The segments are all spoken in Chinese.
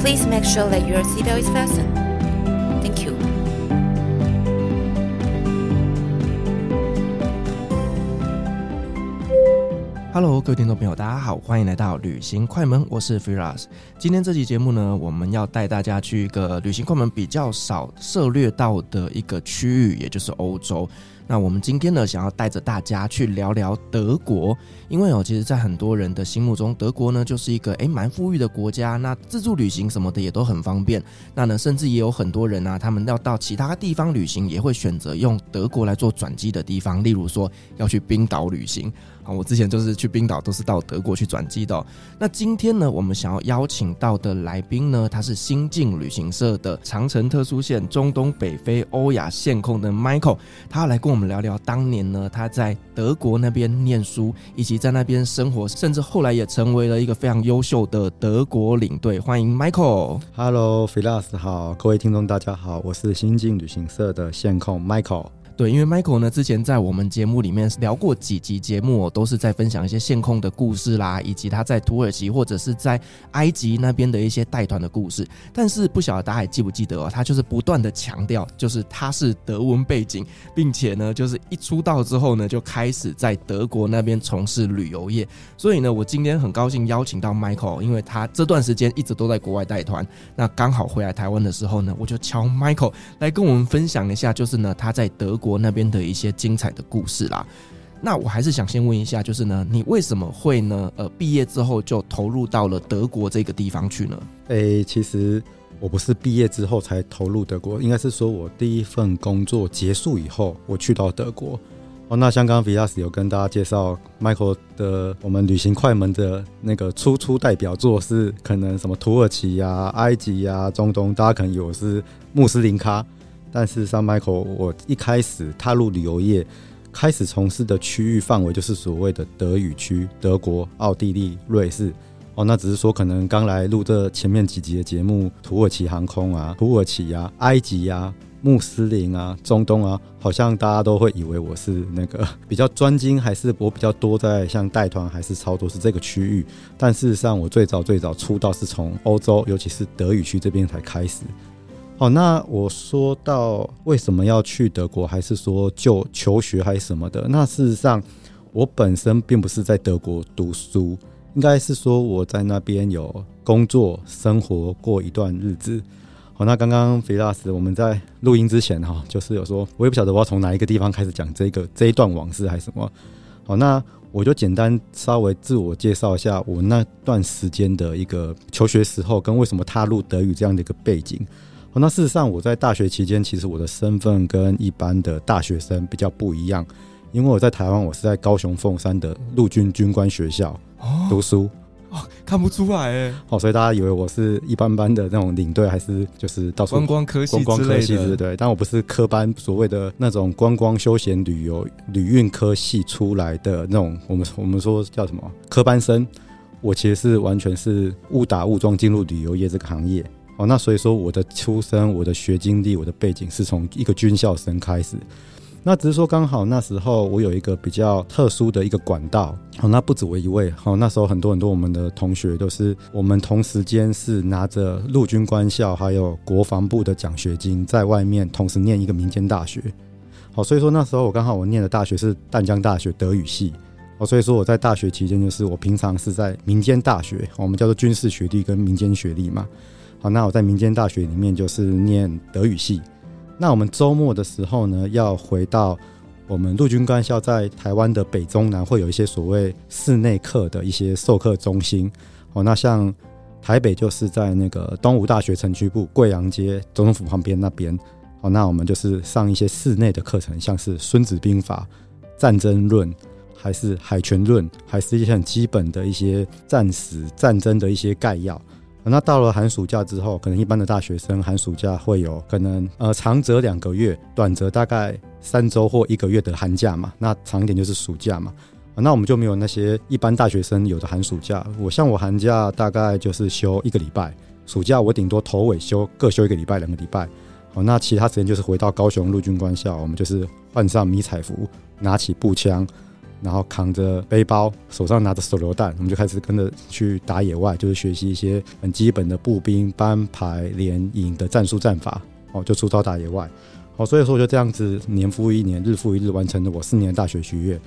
Please make sure that your seatbelt is fastened. Thank you. Hello，各位听众朋友，大家好，欢迎来到旅行快门，我是 Firas。今天这期节目呢，我们要带大家去一个旅行快门比较少涉猎到的一个区域，也就是欧洲。 那我们今天呢，想要带着大家去聊聊德国，因为哦，其实，在很多人的心目中，德国呢就是一个诶蛮富裕的国家，那自助旅行什么的也都很方便。那呢，甚至也有很多人啊，他们要到其他地方旅行，也会选择用德国来做转机的地方，例如说要去冰岛旅行。我之前就是去冰岛，都是到德国去转机的。那今天呢，我们想要邀请到的来宾呢，他是新晋旅行社的长城特殊线中东北非欧亚线控的 Michael，他要来跟我们聊聊当年呢他在德国那边念书，以及在那边生活，甚至后来也成为了一个非常优秀的德国领队。欢迎 Michael。Hello，Firas 好，各位听众大家好，我是新晋旅行社的线控 Michael。对，因为 Michael 呢，之前在我们节目里面聊过几集节目哦，都是在分享一些线控的故事啦，以及他在土耳其或者是在埃及那边的一些带团的故事。但是不晓得大家还记不记得哦，他就是不断的强调，就是他是德文背景，并且呢，就是一出道之后呢，就开始在德国那边从事旅游业。所以呢，我今天很高兴邀请到 Michael，因为他这段时间一直都在国外带团，那刚好回来台湾的时候呢，我就敲 Michael 来跟我们分享一下，就是呢，他在德国。国那边的一些精彩的故事啦，那我还是想先问一下，就是呢，你为什么会呢？呃，毕业之后就投入到了德国这个地方去呢？诶、其实我不是毕业之后才投入德国，应该是说我第一份工作结束以后，我去到德国。哦，那像刚刚 Firas 有跟大家介绍 Michael 的我们旅行快门的那个初出代表作是可能什么土耳其呀、啊、埃及呀、啊、中东，大家可能以为是穆斯林咖。但事实上，Michael，我一开始踏入旅游业，开始从事的区域范围就是所谓的德语区，德国、奥地利、瑞士。哦，那只是说可能刚来录这前面几集的节目，土耳其航空啊，土耳其啊，埃及啊，穆斯林啊，中东啊，好像大家都会以为我是那个 比较专精，还是我比较多在像带团还是操作是这个区域。但事实上，我最早最早出道是从欧洲，尤其是德语区这边才开始。好，那我说到为什么要去德国，还是说就求学还是什么的？那事实上，我本身并不是在德国读书，应该是说我在那边有工作生活过一段日子。好，那刚刚菲拉斯我们在录音之前哈，就是有说，我也不晓得我要从哪一个地方开始讲这个这一段往事还是什么。好，那我就简单稍微自我介绍一下我那段时间的一个求学时候，跟为什么踏入德语这样的一个背景。那事实上，我在大学期间，其实我的身份跟一般的大学生比较不一样，因为我在台湾，我是在高雄凤山的陆军军官学校读书哦，看不出来哎，哦，所以大家以为我是一般般的那种领队，还是就是到处观光科系观光科系，对不对？但我不是科班所谓的那种观光休闲旅游旅运科系出来的那种，我们我们说叫什么科班生，我其实是完全是误打误撞进入旅游业这个行业。哦，那所以说我的出生、我的学经历、我的背景是从一个军校生开始。那只是说刚好那时候我有一个比较特殊的一个管道。哦，那不止我一位。哦，那时候很多很多我们的同学都是我们同时间是拿着陆军官校还有国防部的奖学金在外面同时念一个民间大学。好，所以说那时候我刚好我念的大学是淡江大学德语系。哦，所以说我在大学期间就是我平常是在民间大学，我们叫做军事学历跟民间学历嘛。好，那我在民间大学里面就是念德语系。那我们周末的时候呢，要回到我们陆军官校在台湾的北中南会有一些所谓室内课的一些授课中心。哦，那像台北就是在那个东吴大学城区部贵阳街总统府旁边那边。好，那我们就是上一些室内的课程，像是《孙子兵法》、战争论，还是海权论，还是一些很基本的一些战史战争的一些概要。那到了寒暑假之后，可能一般的大学生寒暑假会有可能呃长则两个月，短则大概三周或一个月的寒假嘛。那长一点就是暑假嘛。那我们就没有那些一般大学生有的寒暑假。我像我寒假大概就是休一个礼拜，暑假我顶多头尾休各休一个礼拜两个礼拜。好，那其他时间就是回到高雄陆军官校，我们就是换上迷彩服，拿起步枪。然后扛着背包，手上拿着手榴弹，我们就开始跟着去打野外，就是学习一些很基本的步兵班排连营的战术战法。哦，就出操打野外。好，所以说我就这样子年复一年，日复一日，完成了我四年大学学业。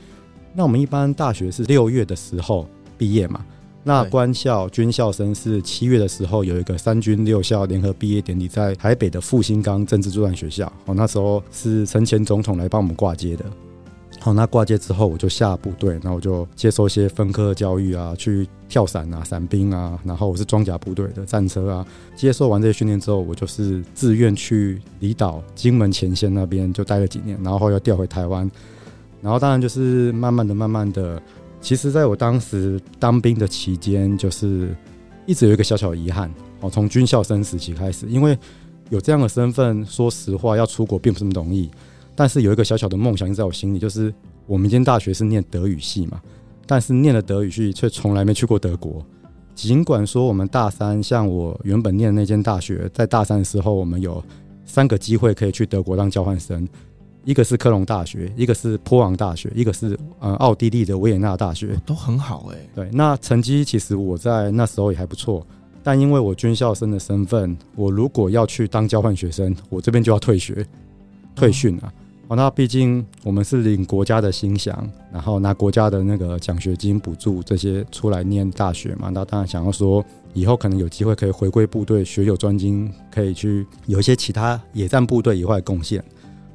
那我们一般大学是六月的时候毕业嘛？那官校军校生是七月的时候有一个三军六校联合毕业典礼，在台北的复兴岗政治作战学校。哦，那时候是陈前总统来帮我们挂接的。好，那挂接之后，我就下部队，然后我就接受一些分科教育啊，去跳伞啊、伞兵啊，然后我是装甲部队的战车啊。接受完这些训练之后，我就是自愿去离岛、金门前线那边就待了几年，然后又调回台湾。然后当然就是慢慢的、慢慢的，其实在我当时当兵的期间，就是一直有一个小小遗憾。哦，从军校生时期开始，因为有这样的身份，说实话要出国并不是那么容易。但是有一个小小的梦想一直在我心里，就是我们一间大学是念德语系嘛，但是念了德语系却从来没去过德国。尽管说我们大三，像我原本念的那间大学，在大三的时候，我们有三个机会可以去德国当交换生，一个是科隆大学，一个是波昂大学，一个是呃奥地利的维也纳大学，都很好哎。对，那成绩其实我在那时候也还不错，但因为我军校生的身份，我如果要去当交换学生，我这边就要退学、退训啊。哦，那毕竟我们是领国家的薪饷，然后拿国家的那个奖学金补助这些出来念大学嘛。那当然想要说，以后可能有机会可以回归部队，学有专精，可以去有一些其他野战部队以外的贡献。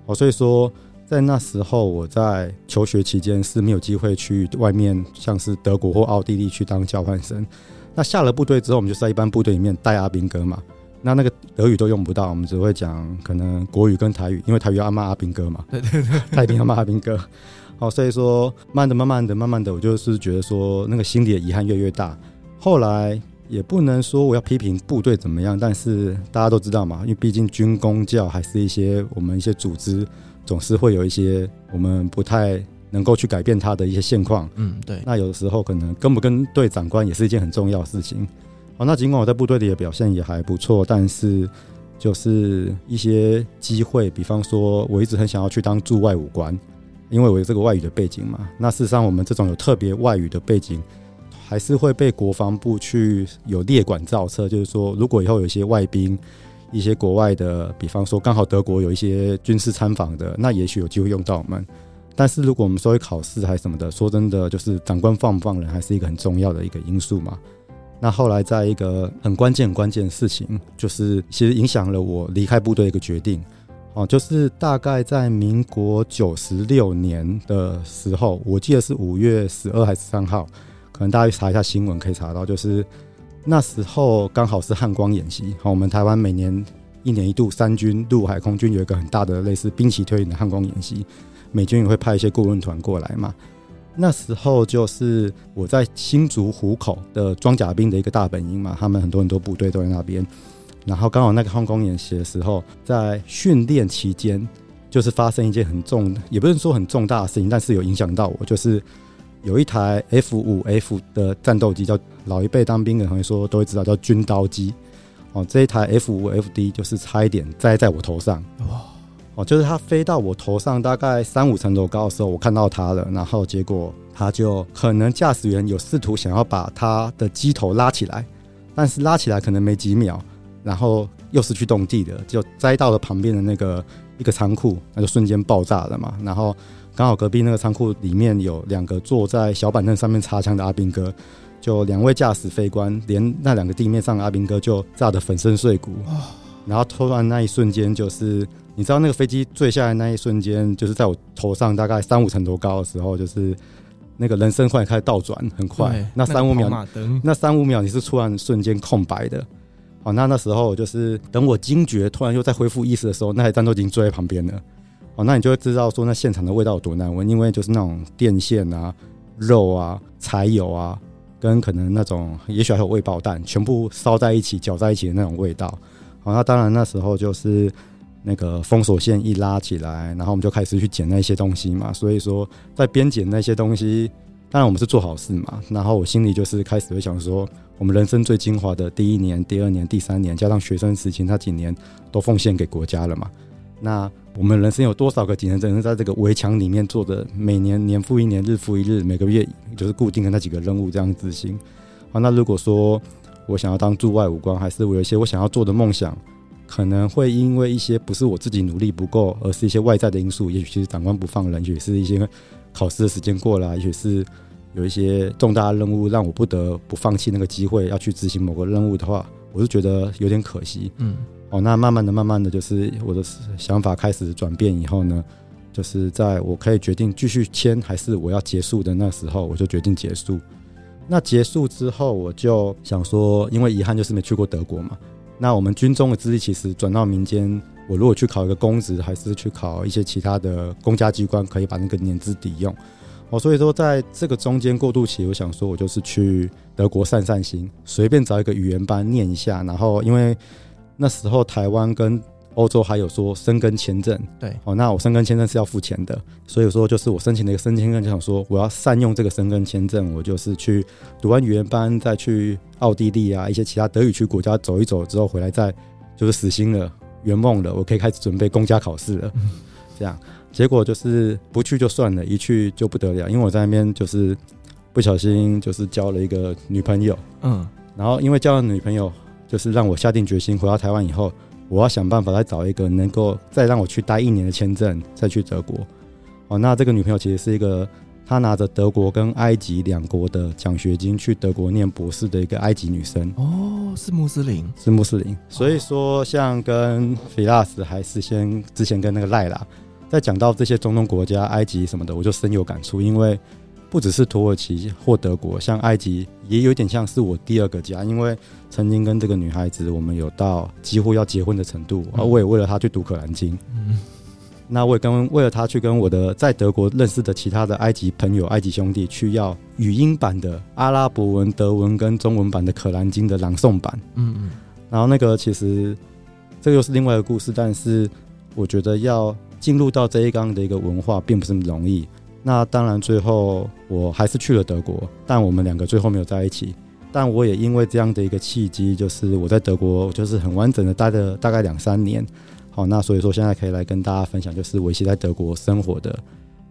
哦，所以说在那时候我在求学期间是没有机会去外面，像是德国或奥地利去当交换生。那下了部队之后，我们就在一般部队里面带阿兵哥嘛。那那个德语都用不到，我们只会讲可能国语跟台语，因为台语要骂阿兵哥嘛，对对对，他一定要骂阿兵哥。好，所以说慢的、慢慢的、慢慢的，我就是觉得说那个心里的遗憾越来越大。后来也不能说我要批评部队怎么样，但是大家都知道嘛，因为毕竟军公教还是一些我们一些组织总是会有一些我们不太能够去改变它的一些现况。嗯，对。那有的时候可能跟不跟对长官也是一件很重要的事情。哦，那尽管我在部队里的表现也还不错，但是就是一些机会，比方说，我一直很想要去当驻外武官，因为我有这个外语的背景嘛。那事实上，我们这种有特别外语的背景，还是会被国防部去有列管造册，就是说，如果以后有一些外宾，一些国外的，比方说刚好德国有一些军事参访的，那也许有机会用到我们。但是如果我们稍微考试还是什么的，说真的，就是长官放不放人，还是一个很重要的一个因素嘛。那后来，在一个很关键、很关键的事情，就是其实影响了我离开部队一个决定。哦，就是大概在民国九十六年的时候，我记得是五月十二还是三号，可能大家查一下新闻可以查到，就是那时候刚好是汉光演习。好，我们台湾每年一年一度三军陆海空军有一个很大的类似兵棋推演的汉光演习，美军也会派一些顾问团过来嘛。那时候就是我在新竹湖口的装甲兵的一个大本营嘛，他们很多很多部队都在那边。然后刚好那个汉光演习的时候，在训练期间，就是发生一件很重，也不是说很重大的事情，但是有影响到我，就是有一台 F 五 F 的战斗机，叫老一辈当兵的同学说都会知道，叫军刀机。哦，这一台 F 五 FD 就是差一点栽在我头上。哇！哦，就是它飞到我头上大概三五层楼高的时候，我看到它了，然后结果它就可能驾驶员有试图想要把它的机头拉起来，但是拉起来可能没几秒，然后又失去动地的，就栽到了旁边的那个一个仓库，那就瞬间爆炸了嘛。然后刚好隔壁那个仓库里面有两个坐在小板凳上面插枪的阿兵哥，就两位驾驶飞官连那两个地面上的阿兵哥就炸得粉身碎骨。然后突然那一瞬间，就是你知道那个飞机坠下来那一瞬间，就是在我头上大概三五层楼高的时候，就是那个人生忽然开始倒转，很快。那三五秒，那三五秒你是突然瞬间空白的。好，那那时候就是等我惊觉，突然又在恢复意识的时候，那台战斗机已经坠在旁边了。好，那你就会知道说那现场的味道有多难闻，因为就是那种电线啊、肉啊、柴油啊。跟可能那种也许还有未爆弹，全部烧在一起搅在一起的那种味道。好，那当然那时候就是那个封锁线一拉起来，然后我们就开始去捡那些东西嘛。所以说在边捡那些东西，当然我们是做好事嘛。然后我心里就是开始会想说，我们人生最精华的第一年、第二年、第三年，加上学生时期那几年，都奉献给国家了嘛。那我们人生有多少个几年只能在这个围墙里面做的，每年年复一年，日复一日，每个月就是固定的那几个任务这样执行。好，那如果说我想要当驻外武官，还是我有一些我想要做的梦想，可能会因为一些不是我自己努力不够，而是一些外在的因素，也许其实长官不放人，也许是一些考试的时间过了，也许是有一些重大的任务让我不得不放弃那个机会要去执行某个任务的话，我是觉得有点可惜。嗯。哦，那慢慢的、慢慢的就是我的想法开始转变以后呢，就是在我可以决定继续签还是我要结束的那时候，我就决定结束。那结束之后，我就想说，因为遗憾就是没去过德国嘛。那我们军中的资历其实转到民间，我如果去考一个公职，还是去考一些其他的公家机关，可以把那个年资抵用。哦，所以说在这个中间过渡期，我想说我就是去德国散散心，随便找一个语言班念一下，然后因为。那时候台湾跟欧洲还有说申根签证，对，哦，那我申根签证是要付钱的，所以说就是我申请了一个申根签证，就想说我要善用这个申根签证，我就是去读完语言班，再去奥地利啊一些其他德语区国家走一走之后回来，再就是死心了，圆梦了，我可以开始准备公家考试了。嗯、这样结果就是不去就算了，一去就不得了，因为我在那边就是不小心就是交了一个女朋友，嗯，然后因为交了女朋友。就是让我下定决心回到台湾以后，我要想办法再找一个能够再让我去待一年的签证，再去德国。哦，那这个女朋友其实是一个，她拿着德国跟埃及两国的奖学金去德国念博士的一个埃及女生。哦，是穆斯林，是穆斯林。所以说，像跟 Firas 还是先之前跟那个赖啦，在讲到这些中东国家、埃及什么的，我就深有感触，因为。不只是土耳其或德国，像埃及也有点像是我第二个家，因为曾经跟这个女孩子，我们有到几乎要结婚的程度，而我也为了她去读可兰经。嗯，那我也跟为了她去跟我的在德国认识的其他的埃及朋友、埃及兄弟去要语音版的阿拉伯文、德文跟中文版的可兰经的朗诵版。嗯嗯，然后那个其实这个又是另外一个故事，但是我觉得要进入到这一缸的一个文化，并不是那么容易。那当然，最后我还是去了德国，但我们两个最后没有在一起。但我也因为这样的一个契机，就是我在德国就是很完整的待了大概两三年。好，那所以说现在可以来跟大家分享，就是我一起在德国生活的。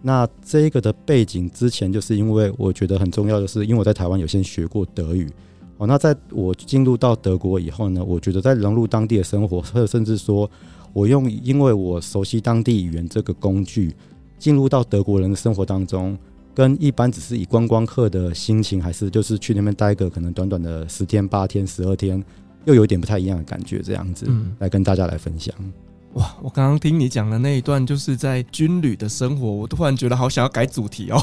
那这个的背景之前，就是因为我觉得很重要的是，因为我在台湾有先学过德语。好，那在我进入到德国以后呢，我觉得在融入当地的生活，或者甚至说我用，因为我熟悉当地语言这个工具。进入到德国人的生活当中，跟一般只是以观光客的心情，还是就是去那边待个可能短短的十天、八天、十二天，又有点不太一样的感觉，这样子，嗯，来跟大家来分享。哇，我刚刚听你讲的那一段，就是在军旅的生活，我突然觉得好想要改主题哦。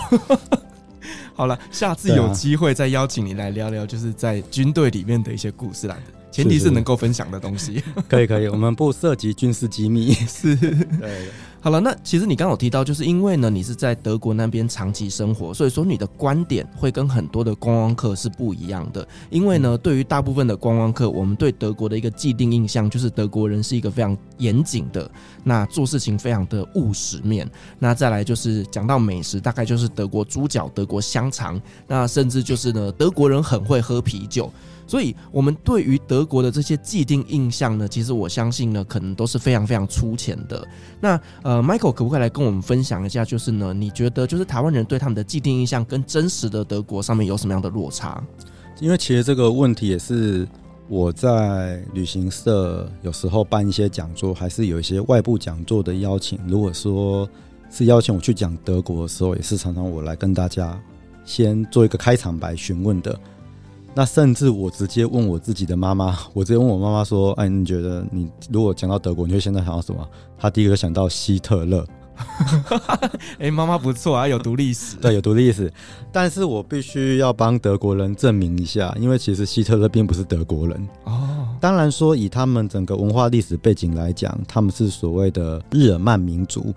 好了，下次有机会再邀请你来聊聊，就是在军队里面的一些故事来的，前提是能够分享的东西。可以可以，我们不涉及军事机密。是，对。好了，那其实你刚刚有提到，就是因为呢，你是在德国那边长期生活，所以说你的观点会跟很多的观光客是不一样的。因为呢，对于大部分的观光客，我们对德国的一个既定印象就是德国人是一个非常严谨的，那做事情非常的务实面。那再来就是讲到美食，大概就是德国猪脚、德国香肠，那甚至就是呢，德国人很会喝啤酒。所以，我们对于德国的这些既定印象呢，其实我相信呢，可能都是非常非常粗浅的。那呃，Michael 可不可以来跟我们分享一下，就是呢，你觉得就是台湾人对他们的既定印象跟真实的德国上面有什么样的落差？因为其实这个问题也是我在旅行社有时候办一些讲座，还是有一些外部讲座的邀请。如果说是邀请我去讲德国的时候，也是常常我来跟大家先做一个开场白询问的。那甚至我直接问我自己的妈妈，我直接问我妈妈说：“哎，你觉得你如果讲到德国，你会现在想到什么？”她第一个想到希特勒。哎，妈妈不错啊，有读历史。对，有读历史。但是我必须要帮德国人证明一下，因为其实希特勒并不是德国人。哦。当然说，以他们整个文化历史背景来讲，他们是所谓的日耳曼民族，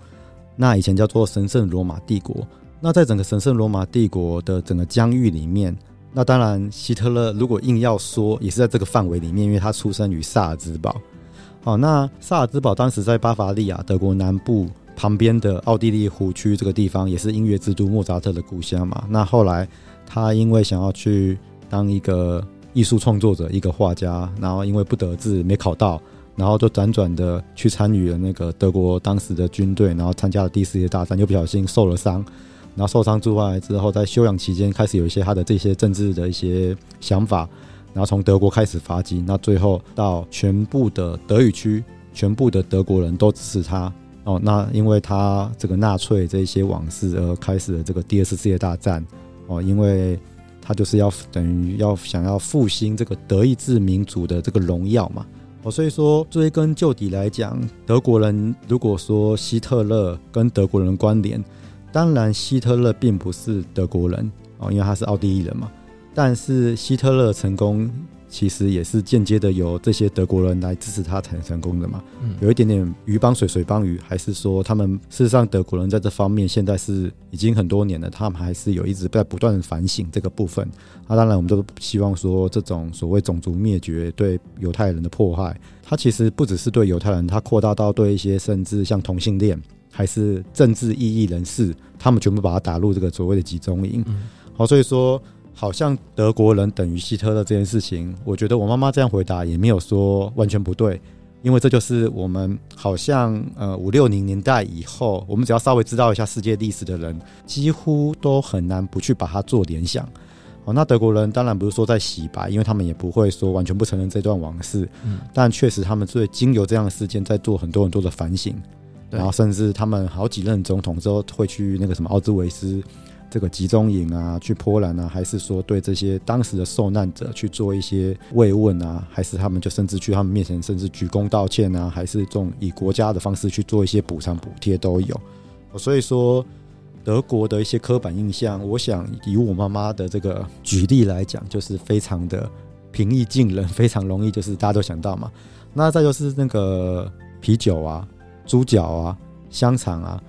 那以前叫做神圣罗马帝国。那在整个神圣罗马帝国的整个疆域里面。那当然，希特勒如果硬要说，也是在这个范围里面，因为他出生于萨尔兹堡。好，那萨尔兹堡当时在巴伐利亚，德国南部旁边的奥地利湖区这个地方，也是音乐之都莫扎特的故乡嘛。那后来他因为想要去当一个艺术创作者，一个画家，然后因为不得志没考到，然后就辗转的去参与了那个德国当时的军队，然后参加了第四次大战，又不小心受了伤，然后受伤住回来之后，在休养期间开始有一些他的这些政治的一些想法。然后从德国开始发迹，那最后到全部的德语区，全部的德国人都支持他哦。那因为他这个纳粹这些往事而开始了这个第二次世界大战哦，因为他就是要等于要想要复兴这个德意志民族的这个荣耀嘛哦。所以说追根究底来讲，德国人如果说希特勒跟德国人关联，当然希特勒并不是德国人哦，因为他是奥地利人嘛。但是希特勒成功，其实也是间接的由这些德国人来支持他才成功的嘛。嗯，有一点点鱼帮水，水帮鱼，还是说他们事实上德国人在这方面现在是已经很多年了，他们还是有一直在不断的反省这个部分。那当然，我们都希望说这种所谓种族灭绝对犹太人的迫害，它其实不只是对犹太人，它扩大到对一些甚至像同性恋还是政治异议人士，他们全部把它打入这个所谓的集中营。好，所以说。好像德国人等于希特勒这件事情，我觉得我妈妈这样回答也没有说完全不对，因为这就是我们好像呃五六零年代以后，我们只要稍微知道一下世界历史的人，几乎都很难不去把它做联想。哦，那德国人当然不是说在洗白，因为他们也不会说完全不承认这段往事，嗯，但确实他们最经由这样的事件在做很多很多的反省，然后甚至他们好几任总统之后会去那个什么奥兹维斯。这个集中营啊，去波兰啊，还是说对这些当时的受难者去做一些慰问啊，还是他们就甚至去他们面前甚至鞠躬道歉啊，还是这种以国家的方式去做一些补偿补贴都有。所以说，德国的一些刻板印象，我想以我妈妈的这个举例来讲，就是非常的平易近人，非常容易，就是大家都想到嘛。那再就是那个啤酒啊、猪脚啊、香肠啊。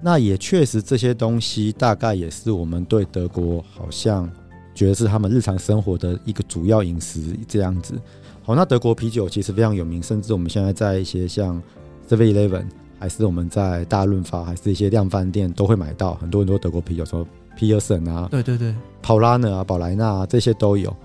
那也确实，这些东西大概也是我们对德国好像觉得是他们日常生活的一个主要饮食这样子。好，那德国啤酒其实非常有名，甚至我们现在在一些像 Seven Eleven，还是我们在大润发，还是一些量贩店都会买到很多很多德国啤酒，说皮尔森啊，对对对，泡拉呢啊，宝莱纳啊，这些都有。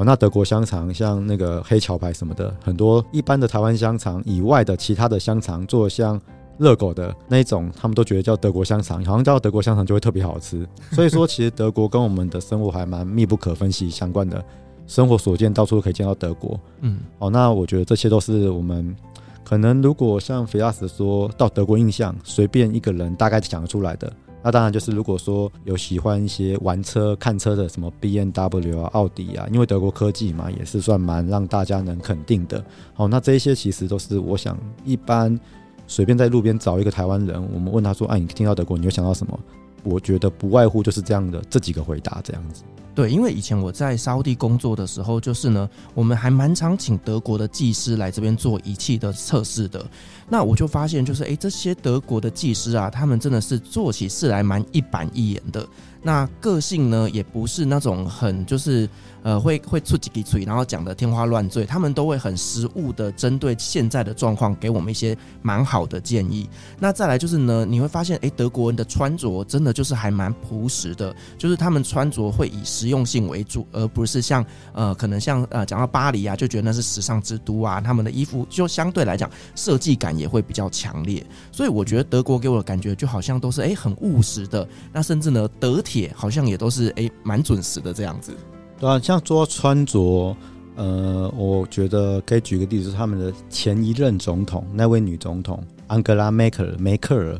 哦，那德国香肠像那个黑桥牌什么的，很多一般的台湾香肠以外的其他的香肠做像。热狗的那一种，他们都觉得叫德国香肠，好像叫德国香肠就会特别好吃。所以说，其实德国跟我们的生活还蛮密不可分，息相关的生活所见，到处都可以见到德国。嗯，哦，那我觉得这些都是我们可能如果像菲亚斯说到德国印象，随便一个人大概讲得出来的。那当然就是如果说有喜欢一些玩车、看车的，什么 BMW 啊、奥迪啊，因为德国科技嘛，也是算蛮让大家能肯定的。好，那这些其实都是我想一般。随便在路边找一个台湾人，我们问他说：“哎、啊，你听到德国，你会想到什么？”我觉得不外乎就是这样的这几个回答，这样子。对，因为以前我在沙地工作的时候，就是呢，我们还蛮常请德国的技师来这边做仪器的测试的。那我就发现，就是哎，这些德国的技师啊，他们真的是做起事来蛮一板一眼的。那个性呢，也不是那种很就是。呃，会会出几句嘴，然后讲的天花乱坠，他们都会很实务的针对现在的状况，给我们一些蛮好的建议。那再来就是呢，你会发现，诶，德国人的穿着真的就是还蛮朴实的，就是他们穿着会以实用性为主，而不是像呃，可能像呃，讲到巴黎啊，就觉得那是时尚之都啊，他们的衣服就相对来讲设计感也会比较强烈。所以我觉得德国给我的感觉就好像都是诶很务实的，那甚至呢，德铁好像也都是诶蛮准时的这样子。对啊，像说穿着，呃，我觉得可以举个例子，他们的前一任总统那位女总统安格拉梅克尔梅克尔，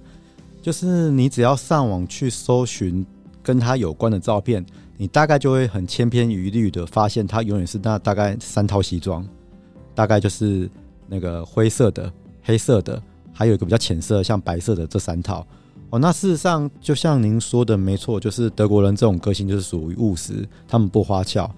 就是你只要上网去搜寻跟她有关的照片，你大概就会很千篇一律的发现，她永远是那大概三套西装，大概就是那个灰色的、黑色的，还有一个比较浅色像白色的这三套。哦，那事实上就像您说的没错，就是德国人这种个性就是属于务实，他们不花俏。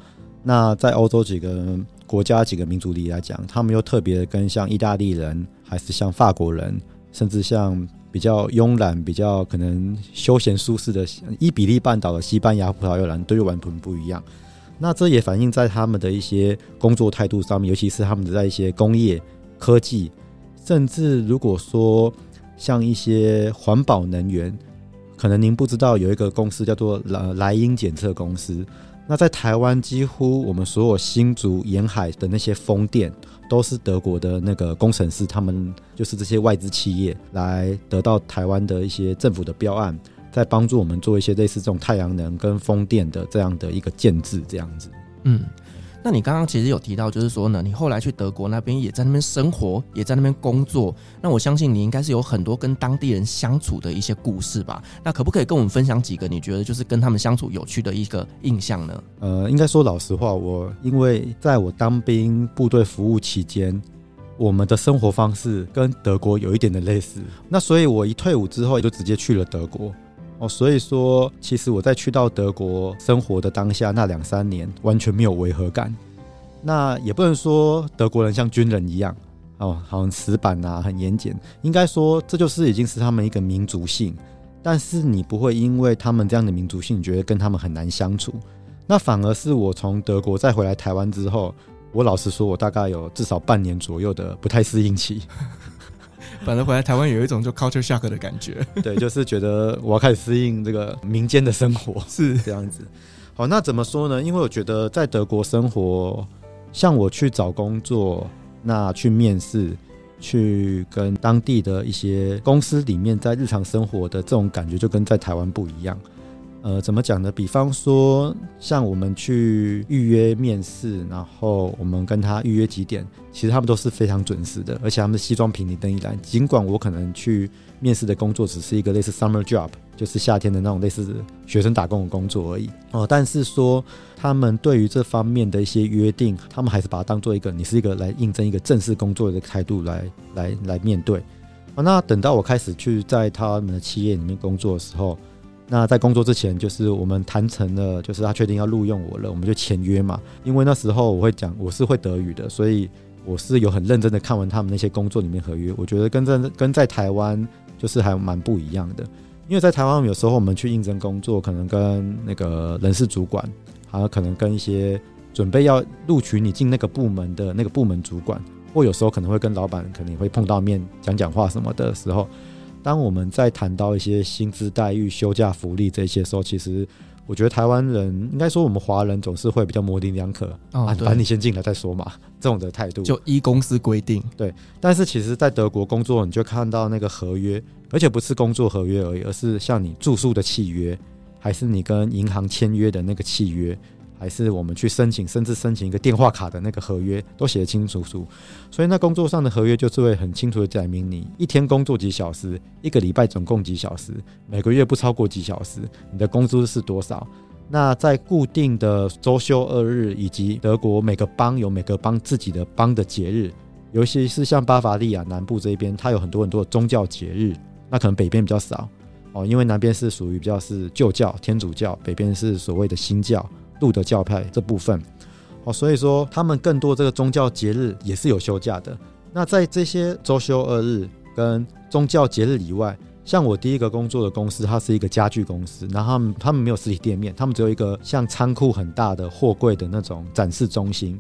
那在欧洲几个国家、几个民族里来讲，他们又特别的跟像意大利人，还是像法国人，甚至像比较慵懒、比较可能休闲舒适的伊比利半岛的西班牙、葡萄牙人，都又完全不一样。那这也反映在他们的一些工作态度上面，尤其是他们的在一些工业、科技，甚至如果说像一些环保能源，可能您不知道有一个公司叫做莱莱茵检测公司。那在台湾，几乎我们所有新竹沿海的那些风电，都是德国的那个工程师，他们就是这些外资企业来得到台湾的一些政府的标案。在帮助我们做一些类似这种太阳能跟风电的这样的一个建制，这样子。嗯，那你刚刚其实有提到，就是说呢，你后来去德国那边也在那边生活，也在那边工作。那我相信你应该是有很多跟当地人相处的一些故事吧？那可不可以跟我们分享几个你觉得就是跟他们相处有趣的一个印象呢？呃，应该说老实话，我因为在我当兵部队服务期间，我们的生活方式跟德国有一点的类似。那所以我一退伍之后，就直接去了德国。哦，所以说，其实我在去到德国生活的当下那两三年，完全没有违和感。那也不能说德国人像军人一样，哦，好像死板啊，很严谨。应该说，这就是已经是他们一个民族性。但是你不会因为他们这样的民族性，觉得跟他们很难相处。那反而是我从德国再回来台湾之后，我老实说，我大概有至少半年左右的不太适应期。反正回来台湾有一种就 culture shock 的感觉，对，就是觉得我要开始适应这个民间的生活，是这样子。好，那怎么说呢？因为我觉得在德国生活，像我去找工作，那去面试，去跟当地的一些公司里面，在日常生活的这种感觉，就跟在台湾不一样。呃，怎么讲呢？比方说，像我们去预约面试，然后我们跟他预约几点，其实他们都是非常准时的，而且他们的西装平底登一来。尽管我可能去面试的工作只是一个类似 summer job，就是夏天的那种类似学生打工的工作而已哦，但是说他们对于这方面的一些约定，他们还是把它当做一个你是一个来应征一个正式工作的态度来来来面对。哦，那等到我开始去在他们的企业里面工作的时候。那在工作之前，就是我们谈成了，就是他确定要录用我了，我们就签约嘛。因为那时候我会讲，我是会德语的，所以我是有很认真的看完他们那些工作里面合约。我觉得跟在跟在台湾就是还蛮不一样的，因为在台湾有时候我们去应征工作，可能跟那个人事主管，还有可能跟一些准备要录取你进那个部门的那个部门主管，或有时候可能会跟老板可能会碰到面讲讲话什么的时候。当我们在谈到一些薪资待遇、休假福利这些时候，其实我觉得台湾人应该说我们华人总是会比较模棱两可啊，反正你先进来再说嘛，这种的态度就依公司规定。对，但是其实，在德国工作，你就看到那个合约，而且不是工作合约而已，而是像你住宿的契约，还是你跟银行签约的那个契约。还是我们去申请，甚至申请一个电话卡的那个合约，都写得清清楚楚。所以那工作上的合约就是会很清楚的载明你一天工作几小时，一个礼拜总共几小时，每个月不超过几小时，你的工资是多少。那在固定的周休二日，以及德国每个邦有每个邦自己的邦的节日，尤其是像巴伐利亚南部这边，它有很多很多的宗教节日，那可能北边比较少哦，因为南边是属于比较是旧教天主教，北边是所谓的新教。路德教派这部分，哦，所以说他们更多这个宗教节日也是有休假的。那在这些周休二日跟宗教节日以外，像我第一个工作的公司，它是一个家具公司，然后他们他们没有实体店面，他们只有一个像仓库很大的货柜的那种展示中心。